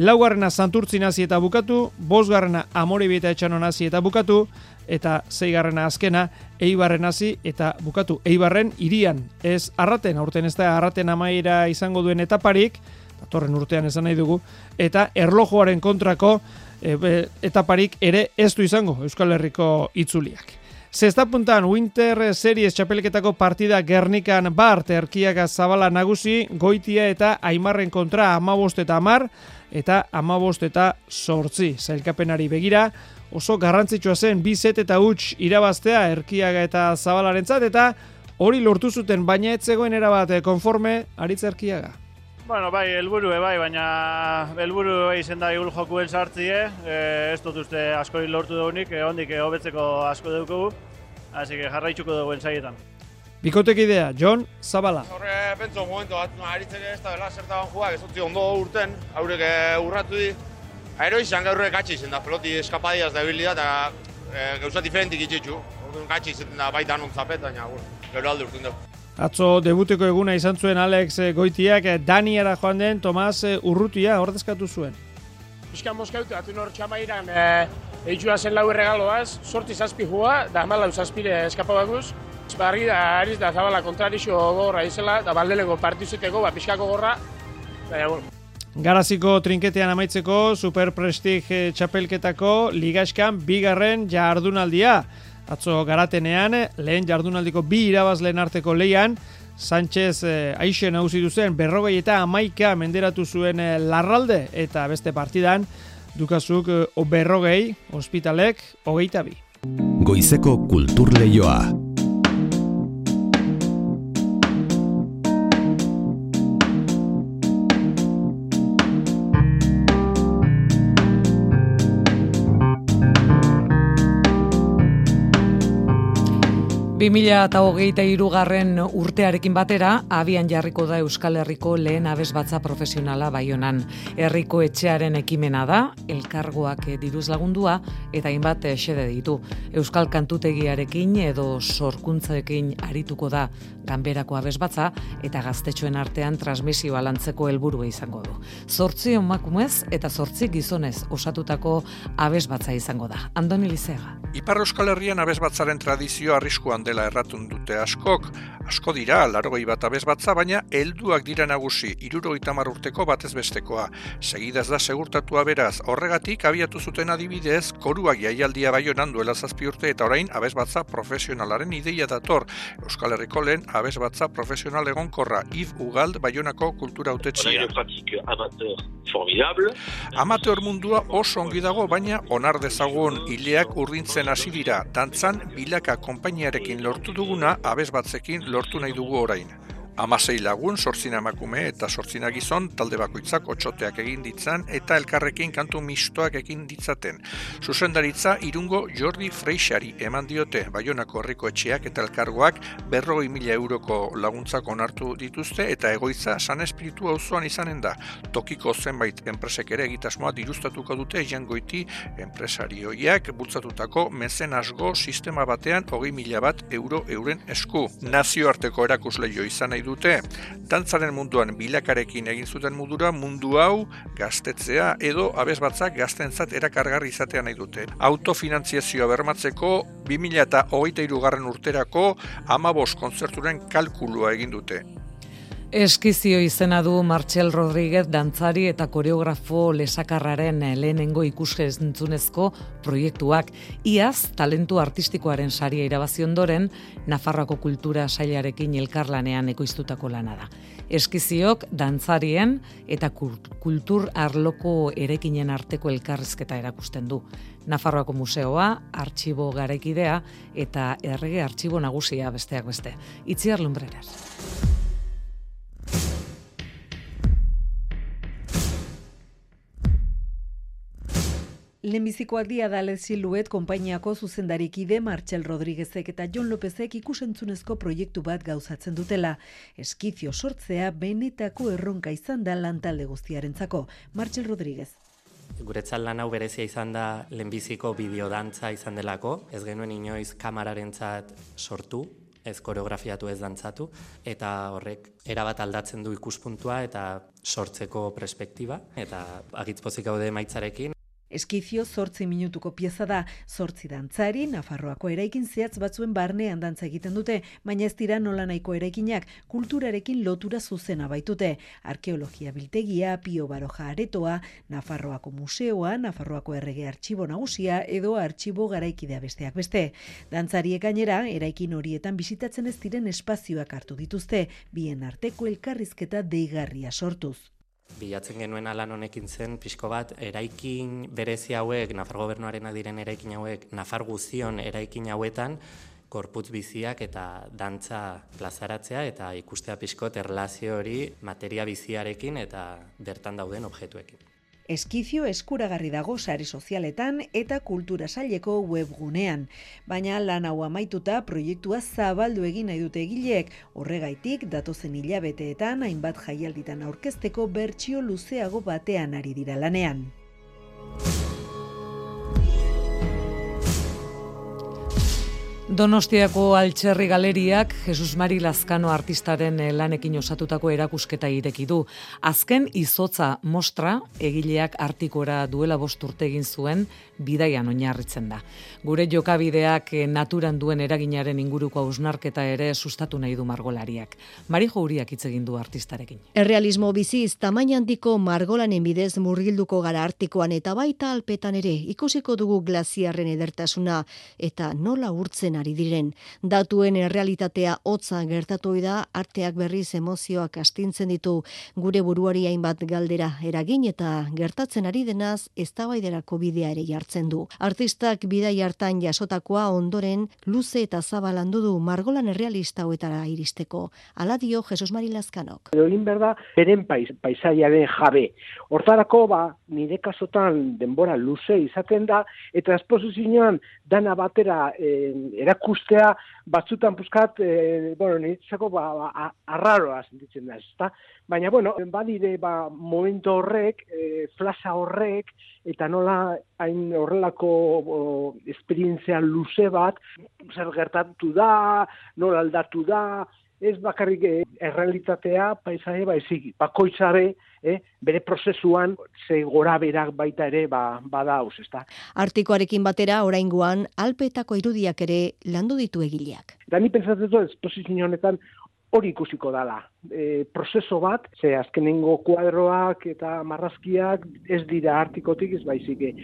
laugarrena santurtzi nazi eta bukatu, bosgarrena amore bieta etxano nazi eta bukatu, eta zeigarrena azkena, eibarren hasi eta bukatu. Eibarren irian, ez arraten, aurten ez da arraten amaira izango duen etaparik, datorren urtean esan nahi dugu, eta erlojoaren kontrako e, etaparik ere ez du izango Euskal Herriko itzuliak. Zesta puntan Winter Series txapelketako partida Gernikan Bart erkiaga zabala nagusi, goitia eta aimarren kontra amabost eta amar, eta amabost eta sortzi. Zailkapenari begira, oso garrantzitsua zen bizet eta huts irabaztea erkiaga eta zabalaren eta hori lortu zuten baina etzegoen erabat konforme aritz erkiaga. Bueno, bai, helburu bai, baina helburu bai izen da igul jokuen sartzie, eh, ez dut uste asko lortu daunik, eh, ondik eh, hobetzeko asko dugu, hasi que jarraitzuko dugu ensaietan. Bikotek idea, John Zabala. Horre, pentso, momento bat, no, aritzek ez da dela zertaban juak, ez ondo urten, haurek eh, urratu di. Aero izan gaurre gatsi izen da, peloti eskapadiaz da bilida, eta e, gauza diferentik itxetxu. Orduan gatsi izen da baita non zapet, baina, gero alde urten dugu. Atzo debuteko eguna izan zuen Alex eh, Goitiak eh, Daniara joan den Tomas eh, Urrutia ordezkatu zuen. Bizkan moskautu, atu nor txamairan e, zen lau erregaloaz, sorti zazpi jua, da lau zazpire eskapabakuz. Barri da, ariz da zabala kontrarixo gorra izela, da baldeleko partizueteko, ba, pixkako gorra. Da, bueno. Garaziko trinketean amaitzeko Super Prestige txapelketako ligaskan bigarren jardunaldia. Atzo garatenean, lehen jardunaldiko bi irabazleen arteko leian, Sánchez eh, aixen hausitu zen berrogei eta amaika menderatu zuen eh, larralde eta beste partidan dukazuk eh, berrogei, ospitalek, hogeita bi. Goizeko kultur lehioa. 2008 irugarren urtearekin batera, abian jarriko da Euskal Herriko lehen abesbatza profesionala baionan. Herriko etxearen ekimena da, elkargoak diruz lagundua, eta hainbat xede ditu. Euskal kantutegiarekin edo sorkuntzaekin arituko da ganberako abesbatza, eta gaztetxoen artean transmisioa lantzeko helburua izango du. Zortzi omakumez eta zortzi gizonez osatutako abesbatza izango da. Andoni Lizega. Ipar Euskal Herrian abesbatzaren tradizio arriskuan dela erratun dute askok, asko dira, larogei bat abesbatza, baina helduak dira nagusi, iruro itamar urteko batez bestekoa. Segidaz da segurtatua beraz, horregatik abiatu zuten adibidez, koruak jaialdia baionan duela zazpi urte eta orain abesbatza profesionalaren ideia dator. Euskal Herriko lehen abesbatza profesional egonkorra, Yves Ugald baionako kultura utetxia. Amateur mundua oso ongi dago, baina onar dezagun hileak urdintzen hasi dira, dantzan bilaka konpainiarekin lortu duguna abez batzekin lortu nahi dugu orain. Amasei lagun, sortzina emakume eta sortzina gizon, talde bakoitzak otxoteak egin ditzan eta elkarrekin kantu mistoak egin ditzaten. Zuzendaritza irungo Jordi Freixari eman diote, Baionako herriko etxeak eta elkargoak berroi mila euroko laguntzak onartu dituzte eta egoitza san espiritu auzoan izanen da. Tokiko zenbait enpresek ere egitasmoa dirustatuko dute jangoiti enpresarioiak bultzatutako mezenasgo sistema batean hogei mila bat euro euren esku. Nazioarteko erakusleio izan nahi dute. Dantzaren munduan bilakarekin egin zuten mundura mundu hau gaztetzea edo abez batzak gaztentzat erakargarri izatea nahi dute. Autofinantziazioa bermatzeko 2000 eta hogeita irugarren urterako amabos kontzerturen kalkulua egin dute. Eskizio izena du Martxel Rodríguez dantzari eta koreografo lesakarraren lehenengo ikusgezentzunezko proiektuak. Iaz, talentu artistikoaren saria irabazi ondoren, Nafarroako kultura sailarekin elkarlanean ekoiztutako lana da. Eskiziok dantzarien eta kultur arloko erekinen arteko elkarrizketa erakusten du. Nafarroako museoa, artxibo garaikidea eta errege artxibo nagusia besteak beste. Itziar lumbreras. Lehenbizikoak dia da Siluet konpainiako zuzendarikide Martxel Rodríguezek eta Jon Lopezek ikusentzunezko proiektu bat gauzatzen dutela. Eskizio sortzea benetako erronka izan da lantalde guztiarentzako. Martxel Rodríguez. Guretzat lan hau berezia izan da lehenbiziko bideodantza izan delako, ez genuen inoiz kamararentzat sortu, ez koreografiatu ez dantzatu, eta horrek erabat aldatzen du ikuspuntua eta sortzeko perspektiba, eta agitzpozik gaude maitzarekin, Eskizio zortzi minutuko pieza da, zortzi dantzari, Nafarroako eraikin zehatz batzuen barnean dantza egiten dute, baina ez dira nola nahiko eraikinak kulturarekin lotura zuzena baitute. Arkeologia biltegia, Pio Baroja aretoa, Nafarroako museoa, Nafarroako errege artxibo nagusia edo artxibo garaikidea besteak beste. Dantzariek gainera, eraikin horietan bisitatzen ez diren espazioak hartu dituzte, bien arteko elkarrizketa deigarria sortuz bilatzen genuen alan honekin zen, pixko bat, eraikin berezi hauek, Nafar gobernuaren diren eraikin hauek, Nafar guzion eraikin hauetan, korputz biziak eta dantza plazaratzea eta ikustea pixkot erlazio hori materia biziarekin eta bertan dauden objektuekin. Eskizio eskuragarri dago sare sozialetan eta kultura saileko webgunean. Baina lan hau amaituta proiektua zabaldu egin nahi dute egileek, horregaitik datozen hilabeteetan hainbat jaialditan aurkezteko bertsio luzeago batean ari dira lanean. Donostiako Altxerri Galeriak Jesus Mari Lazkano artistaren eh, lanekin osatutako erakusketa ireki du. Azken izotza mostra egileak artikora duela bost urte egin zuen bidaian oinarritzen da. Gure jokabideak eh, naturan duen eraginaren inguruko hausnarketa ere sustatu nahi du margolariak. Mari Jouriak hitz egin du artistarekin. Errealismo biziz tamaina handiko margolanen bidez murgilduko gara artikoan eta baita alpetan ere ikusiko dugu glaziarren edertasuna eta nola urtzen ari diren. Datuen errealitatea hotza gertatu da arteak berriz emozioak astintzen ditu gure buruari hainbat galdera eragin eta gertatzen ari denaz eztabaiderako bidea ere jartzen du. Artistak bidai hartan jasotakoa ondoren luze eta zabalandu du margolan errealista hauetara iristeko. Ala dio Jesus Mari Lazkanok. Egin berda, beren pais, paisaiaren jabe. Hortarako ba, nire kasotan denbora luze izaten da, eta esposizioan dana batera eh, erakustea batzutan puzkat, e, bueno, niretzako ba, ba, arraroa sentitzen da, ezta? Baina, bueno, badire, ba, momento horrek, e, flasa horrek, eta nola hain horrelako o, esperientzia luze bat, zer gertatu da, nola aldatu da, ez bakarrik eh, errealitatea paisaje baizik bakoitzare eh, bere prozesuan ze gora berak baita ere ba, bada haus, ezta. Artikoarekin batera oraingoan alpetako irudiak ere landu ditu egileak. Da ni pentsatzen dut esposizio honetan hori ikusiko dala. E, prozeso bat, ze azkenengo kuadroak eta marrazkiak ez dira artikotik, ez baizik eh,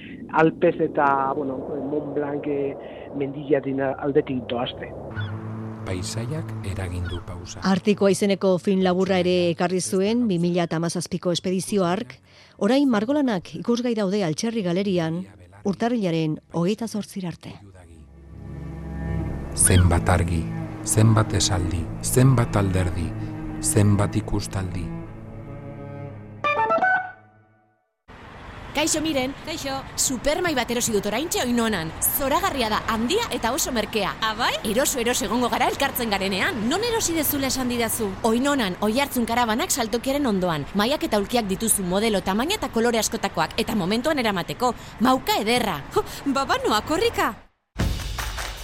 Alpez eta, bueno, Mont Blanc eh, mendilla dina aldetik doazte paisaiak eragindu pausa. Artikoa izeneko fin laburra ere ekarri zuen 2017ko espedizio ark, orain margolanak ikusgai daude altxerri galerian, urtarrilaren hogeita zortzir arte. Zenbat argi, zenbat esaldi, zenbat alderdi, zenbat ikustaldi, Kaixo miren, Kaixo. Supermai bat erosi dut oraintxe oinonan. Zoragarria da, handia eta oso merkea. Abai? Ah, eroso eroso egongo gara elkartzen garenean. Non erosi dezula esan didazu? Oinonan, oi hartzun karabanak saltokiaren ondoan. Maiak eta ulkiak dituzu modelo, tamaina eta kolore askotakoak. Eta momentuan eramateko. Mauka ederra. Jo, babanoa, korrika.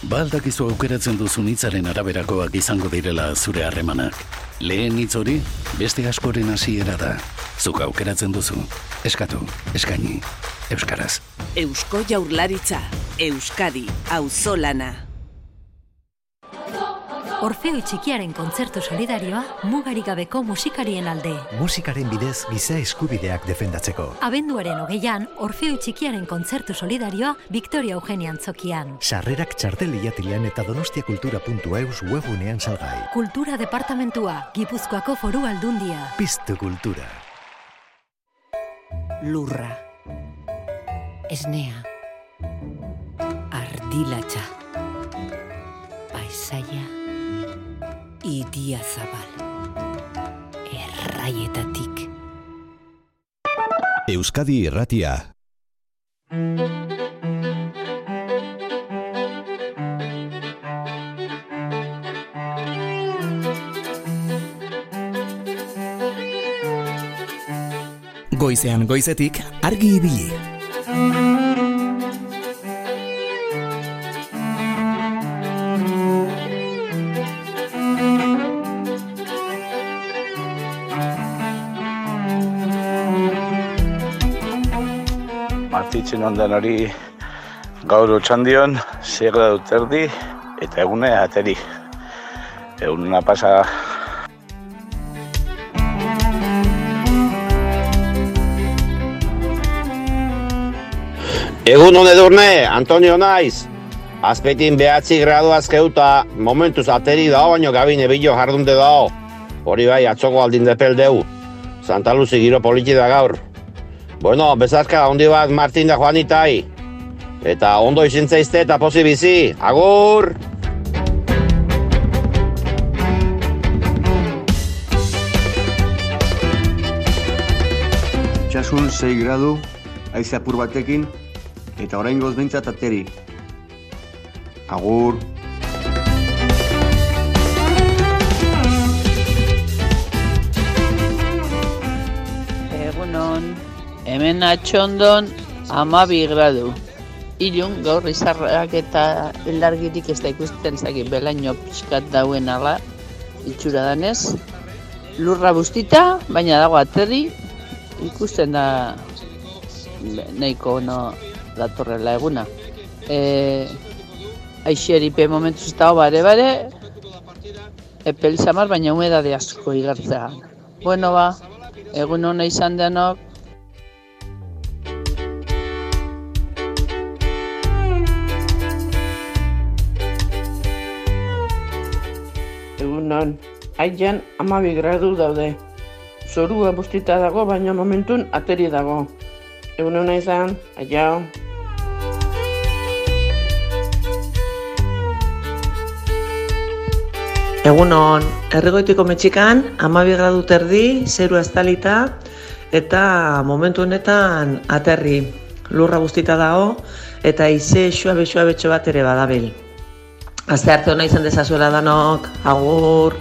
Baldakizu aukeratzen duzu nitzaren araberakoak izango direla zure harremanak. Lehen hitz hori, beste askoren hasiera da. Zuk aukeratzen duzu. Eskatu, eskaini, Euskaraz. Eusko jaurlaritza, Euskadi, auzolana. Orfeo txikiaren kontzertu solidarioa mugarik gabeko musikarien alde. Musikaren bidez giza eskubideak defendatzeko. Abenduaren hogeian, Orfeo txikiaren kontzertu solidarioa Victoria Eugenia Antzokian. Sarrerak txartel liatilean eta donostiakultura.eus webunean salgai. Kultura Departamentua, Gipuzkoako foru aldundia. Piztu kultura lurra, esnea, ardilatxa, paisaia, idia zabal, erraietatik. Euskadi Erratia Goizean goizetik argi ibili. Ondan hori gaur otxandion, segra dut erdi eta egune ateri. Egunena pasa Egun hone durne, Antonio naiz. Azpetin behatzi gradu azkeuta, momentuz ateri dao, baino gabine bilo jardunde dao. Hori bai, atzoko aldin depel deu. Santa Luzi giro politi da gaur. Bueno, bezazka, ondi bat Martin da Juanitai. Eta ondo izintzaizte eta posi bizi. Agur! Txasun 6 gradu, aize apur batekin, eta orain goz bintzat ateri. Agur! Hemen atxondon amabi gradu. Ilun gaur izarrak eta elargirik ez da ikusten zakin belaino pixkat dauen ala, itxura danez. Lurra bustita, baina dago aterri, ikusten da nahiko no, datorrela eguna. E, Aixeri pe momentu ez dago bare bare, epel samar, baina humedade asko igartzea. Bueno ba, egun hona izan denok. Egunon, haian amabi gradu daude. Zorua bustita dago, baina momentun ateri dago. Egun hona izan, aiao. Egunon, erregoitiko metxikan, amabi gradu terdi, zeru estalita, eta momentu honetan aterri lurra guztita dago, eta ize xua betxo bat ere badabil. Aste arte hona izan dezazuela danok, agur!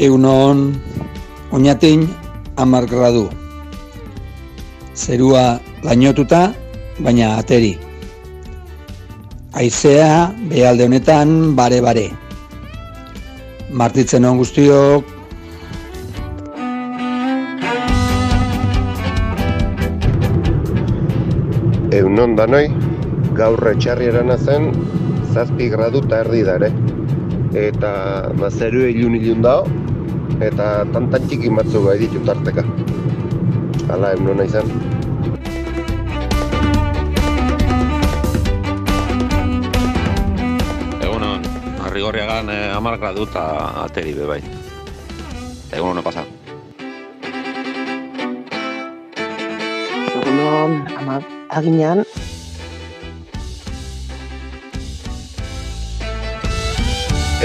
Egunon, oinatin amar gradu. Zerua lainotuta, baina ateri. Aizea, behalde honetan, bare-bare. Martitzen on guztiok, Egunon danoi, gaur etxarri erana zen, zazpi gradu eta erdi dare. Eta mazeru ilun ilun dao, eta tantan txiki matzu gai ditu tarteka. Hala, egunon izan. Egunon, arrigorriagan eh, amar gradu eta ateri bebai. Egunon pasa. Egunon, ama, aginan,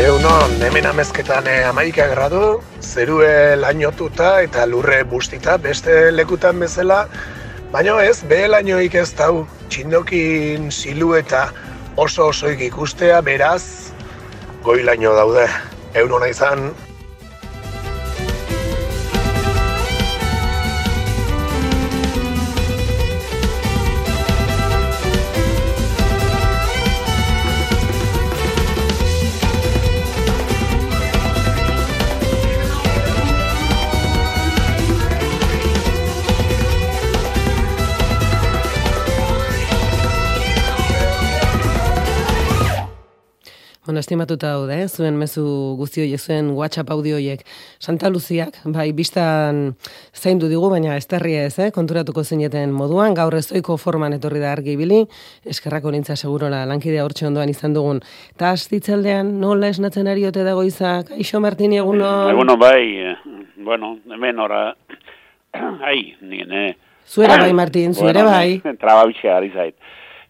Egunon, hemen amezketan eh, amaika gradu, zerue lainotuta eta lurre bustita beste lekutan bezala, baina ez, behe lainoik ez dau, txindokin silueta oso osoik ikustea, beraz, goi laino daude. Egunon izan, estimatuta daude, eh? zuen mezu guzti horiek, zuen WhatsApp audio horiek. Santa Luziak, bai, biztan zaindu digu, baina esterria ez, eh? konturatuko zineten moduan, gaur ezoiko forman etorri da argi bili, eskerrako nintza segurola, lankidea hortxe ondoan izan dugun. Ta astitzaldean, nola esnatzen ari ote dago izak? Aixo Martini, egunon? Egunon, bai, eh, bueno, hemen ora, ai, nien, eh. Zuera bai, Martin, zuera bai. Traba bitxea ari zait.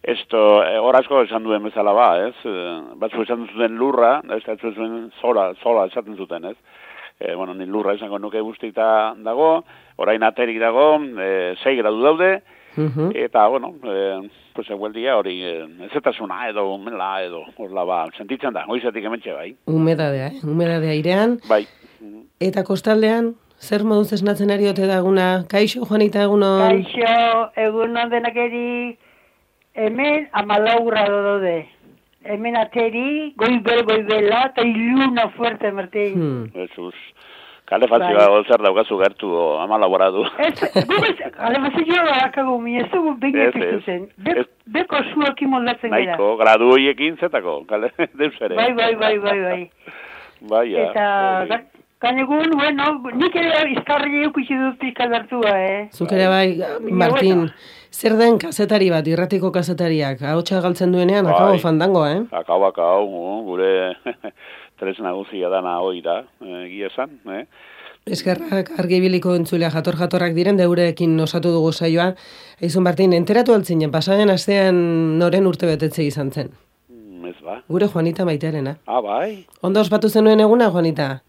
Esto, eh, horazko esan duen bezala ba, ez? Eh, Batzu esan zuten lurra, ez da zuen zola, zola esaten zuten, ez? Eh, bueno, ni lurra esango nuke guztita dago, orain aterik dago, eh, 6 gradu daude, eta, bueno, eh, pues egueldia hori, eh, ezetasuna edo, umela edo, horla ba, sentitzen da, goizetik ementxe bai. Humedadea, eh? Humedadea irean. Bai. Eta kostaldean, zer moduz esnatzen ari ote daguna? Kaixo, Juanita, egunon? Kaixo, egunon denakeri, hemen amalau grado daude. Hemen ateri, goibel, goibela, eta iluna fuerte, Martín. Hmm. Jesus. Kalefazioa Bai. zer daukazu gertu o, ama laboratu. Ez, gubez, alebazioa barakagu mi, ez dugu zen. Be, beko zuekin moldatzen gara. Nahiko, gradu horiekin zetako, kale, deus ere. Bai, bai, bai, bai, bai. Bai, ja. Eta, ga- ganegun, bueno, nik ere izkarri eukutsi dut pizka hartua, eh? Zuk ere bai, Martin, zer den kazetari bat, irratiko kazetariak, ahotsa galtzen duenean, Bai. akabo fandango, eh? Akau, uh, gure tres nagusia dana hoi da, eh, egia esan, eh? Eskerrak argibiliko entzulea jator-jatorrak diren, deurekin osatu dugu saioa. Eizun Martin, enteratu altzinen, pasaren astean noren urte betetze izan zen. Mm, Ez ba. Gure Juanita maitearena. Ah, bai. Ondo ospatu zenuen eguna, Juanita?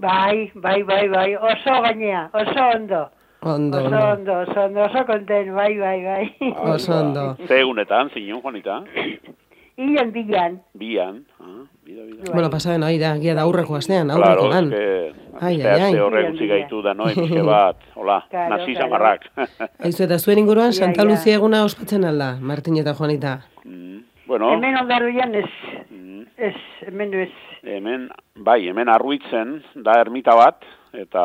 Bai, bai, bai, bai, oso gainea, oso ondo. Ondo, Oso ondo. ondo, oso ondo, oso konten, bai, bai, bai. Oso ondo. Ze egunetan, zinun, Juanita? Ilan bilan. Bian. Ah, bida, bida. Bueno, pasaren hori da, gia da aurreko astean, Claro, aurreko lan. eske, Ai, ai, ai. horrek utzi gaitu da, no, pixke bat, hola, Claro, nazi claro. zamarrak. Aizu, eta zuen inguruan Santa. Lucia eguna ospatzen alda, Martin eta Juanita. bueno, Hemen ondarruian ez, Mm. ez, hemen ez. Hemen, bai, hemen arruitzen da ermita bat, eta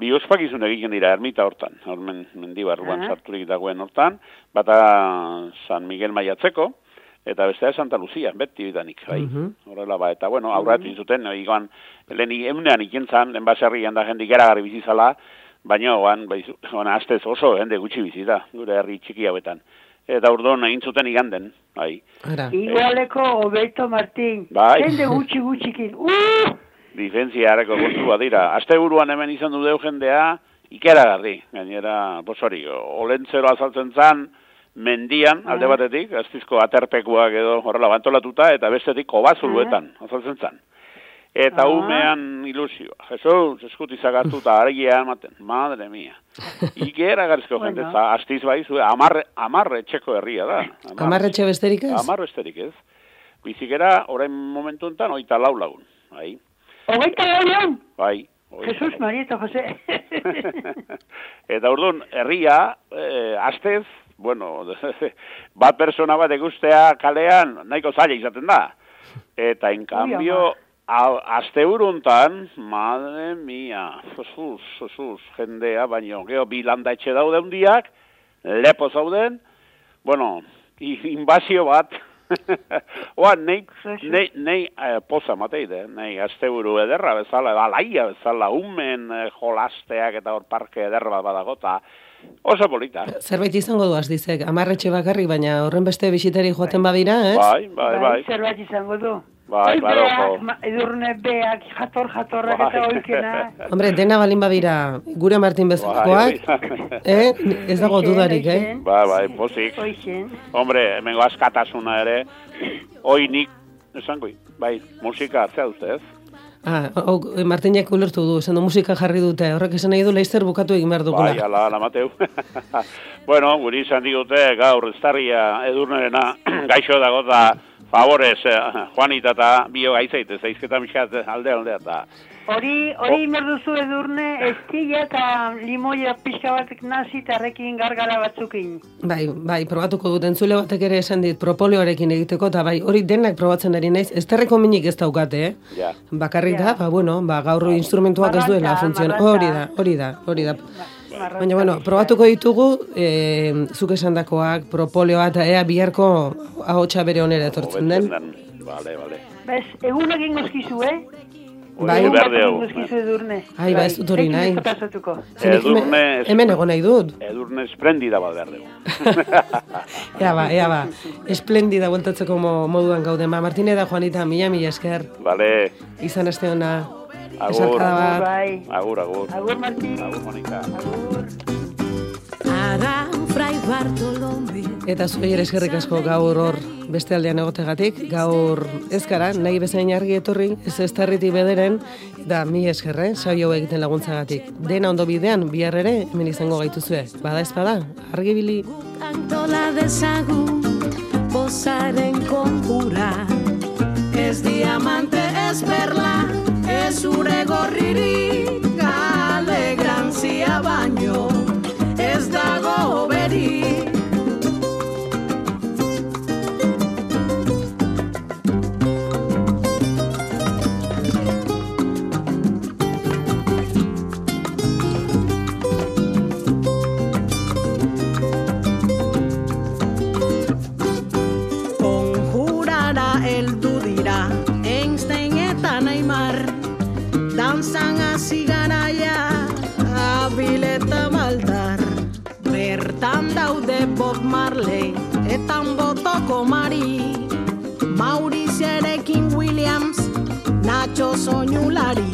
bi ospakizun egiten dira ermita hortan, hormen mendibarruan Aha. sarturik dagoen hortan, bata San Miguel Maiatzeko, eta bestea Santa Lucia, beti bidanik, bai. Mhm. Horrela ba, eta bueno, aurratu zuten, igoan, lehen emunean ikentzan, lehen baserrian da jendik eragarri bizizala, baina oan, bai, oan astez oso jende gutxi bizita, gure herri txiki hauetan. Eta urdon egin zuten iganden, bai. Igualeko Obeto Martin. Bai. Jende gutxi gutxikin. Uh! Difentziareko kontu bat dira. Aste buruan hemen izan du deu jendea, ikeragarri. Gainera, posori, olentzero azaltzen zan, mendian, alde batetik, aztizko aterpekuak edo horrela bantolatuta, eta bestetik kobazuluetan, azaltzen zan. Eta Ah. umean ilusioa. Jesus, eskuti zagartu eta argia ematen. Madre mia. Ikera garizko Bueno. jende, astiz baizu, amarre, amarre etxeko herria da. Amarretxe besterik ez? Amarre esterik ez. Bizikera, orain momentu enten, oita lau lagun. Bai, Hogeita lauan, bai. oita Jesus, lau. Marieta, Jose. Eta urduan, herria, eh, astez, bueno, bat persona bat ekustea kalean, nahiko zaila izaten da. Eta, en cambio, a- aste uruntan, madre mia, Jesus, Jesus, jendea, baino, geho, bi landa etxe daude hundiak, lepo zauden, bueno, i- inbazio bat, Oa, nei, nei, nei eh, poza mateide, nei asteburu ederra bezala, alaia bezala, umen eh, jolasteak eta hor parke ederra bat badago, eta oso polita. Zerbait izango du dizek, amarretxe bakarrik, baina horren beste bisitari joaten badira, ez? Bai, bai, bai. Zerbait izango du. Bai, Oi, claro, beak, jo. ma- edurne beak, jator, jatorrak eta Bai. oikena. Hombre, dena balin badira, gure Martin bezalakoak, Bai, eh? ez dago dudarik, eh? Bai, bai, pozik. Oixen. Hombre, hemengo askatasuna ere, hoi nik, esango, bai, musika atzea dute, ez? Ah, hau, eh, Martinek ulertu du, esan du musika jarri dute, horrek esan nahi du leizter bukatu egin behar dugula. Bai, ala, ala, Mateu. bueno, guri izan digute gaur estarria edurnerena gaixo dago da favorez eh, Juanita eta bio gaizaite, zaizketa miskat alde aldea eta Hori, hori oh. duzu edurne, estilla eta limoia pixka batek nazi eta errekin gargara batzukin. Bai, bai, probatuko dut, entzule batek ere esan dit, propolioarekin egiteko, eta bai, hori denak probatzen ari naiz, ez terreko minik ez daukate, eh? Ja. Bakarrik da, ba, bueno, ba, gaur instrumentuak ez duela marranta. Hori da, hori da, hori da. Baina, bueno, probatuko ditugu, e, zuk esandakoak, propolioa eta ea biharko ahotsa bere onera etortzen den. Vale, vale. Bez, egun egin gozkizu, eh? Bai. Berde hau. Ai, ba, ez dut hori nahi. Edurne, hemen egon nahi dut. edurne esplendida bat behar dugu. Ea ba, ea ba, esplendida bueltatzeko mo, moduan gaude. Ma, Martine da Juanita, mila mila esker, Vale, izan aste ona. Agur, Esarkada bat. Bai. agur, agur. Agur, Martin. Agur, Monika. Aran fray Bartolome Eta zuei ere eskerrik asko gaur hor beste aldean egotegatik, gaur ez gara, nahi bezain argi etorri, ez ez tarriti bederen, eta mi eskerre, saio hau egiten laguntzagatik. Dena ondo bidean, bihar ere, hemen izango gaituzue. Bada ez bada, argi bili. Antola dezagun Bozaren konjura Ez diamante, ez perla Ez ure gorririk Alegrantzia baino Bob Marley Eta botoko Mari. Mauricierekin Williams Nacho soinulari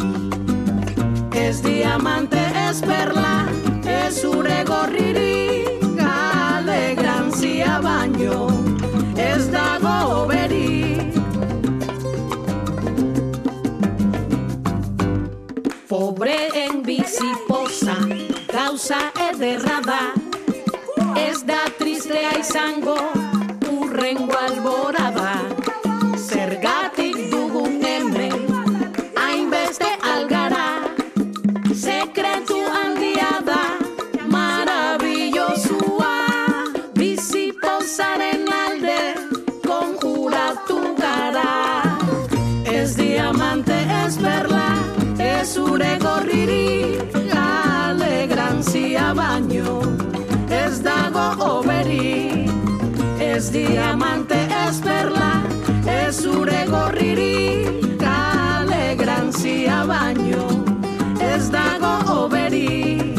Ez diamante, ez perla Ez ure gorririk Alegrantzia baino Ez dago berik Pobreen bizi poza Gauza ederra da Ez da tristea izango Urrengo alborada dago oberi Ez diamante ez perla Ez zure gorriri Kale grantzia baino Ez dago oberi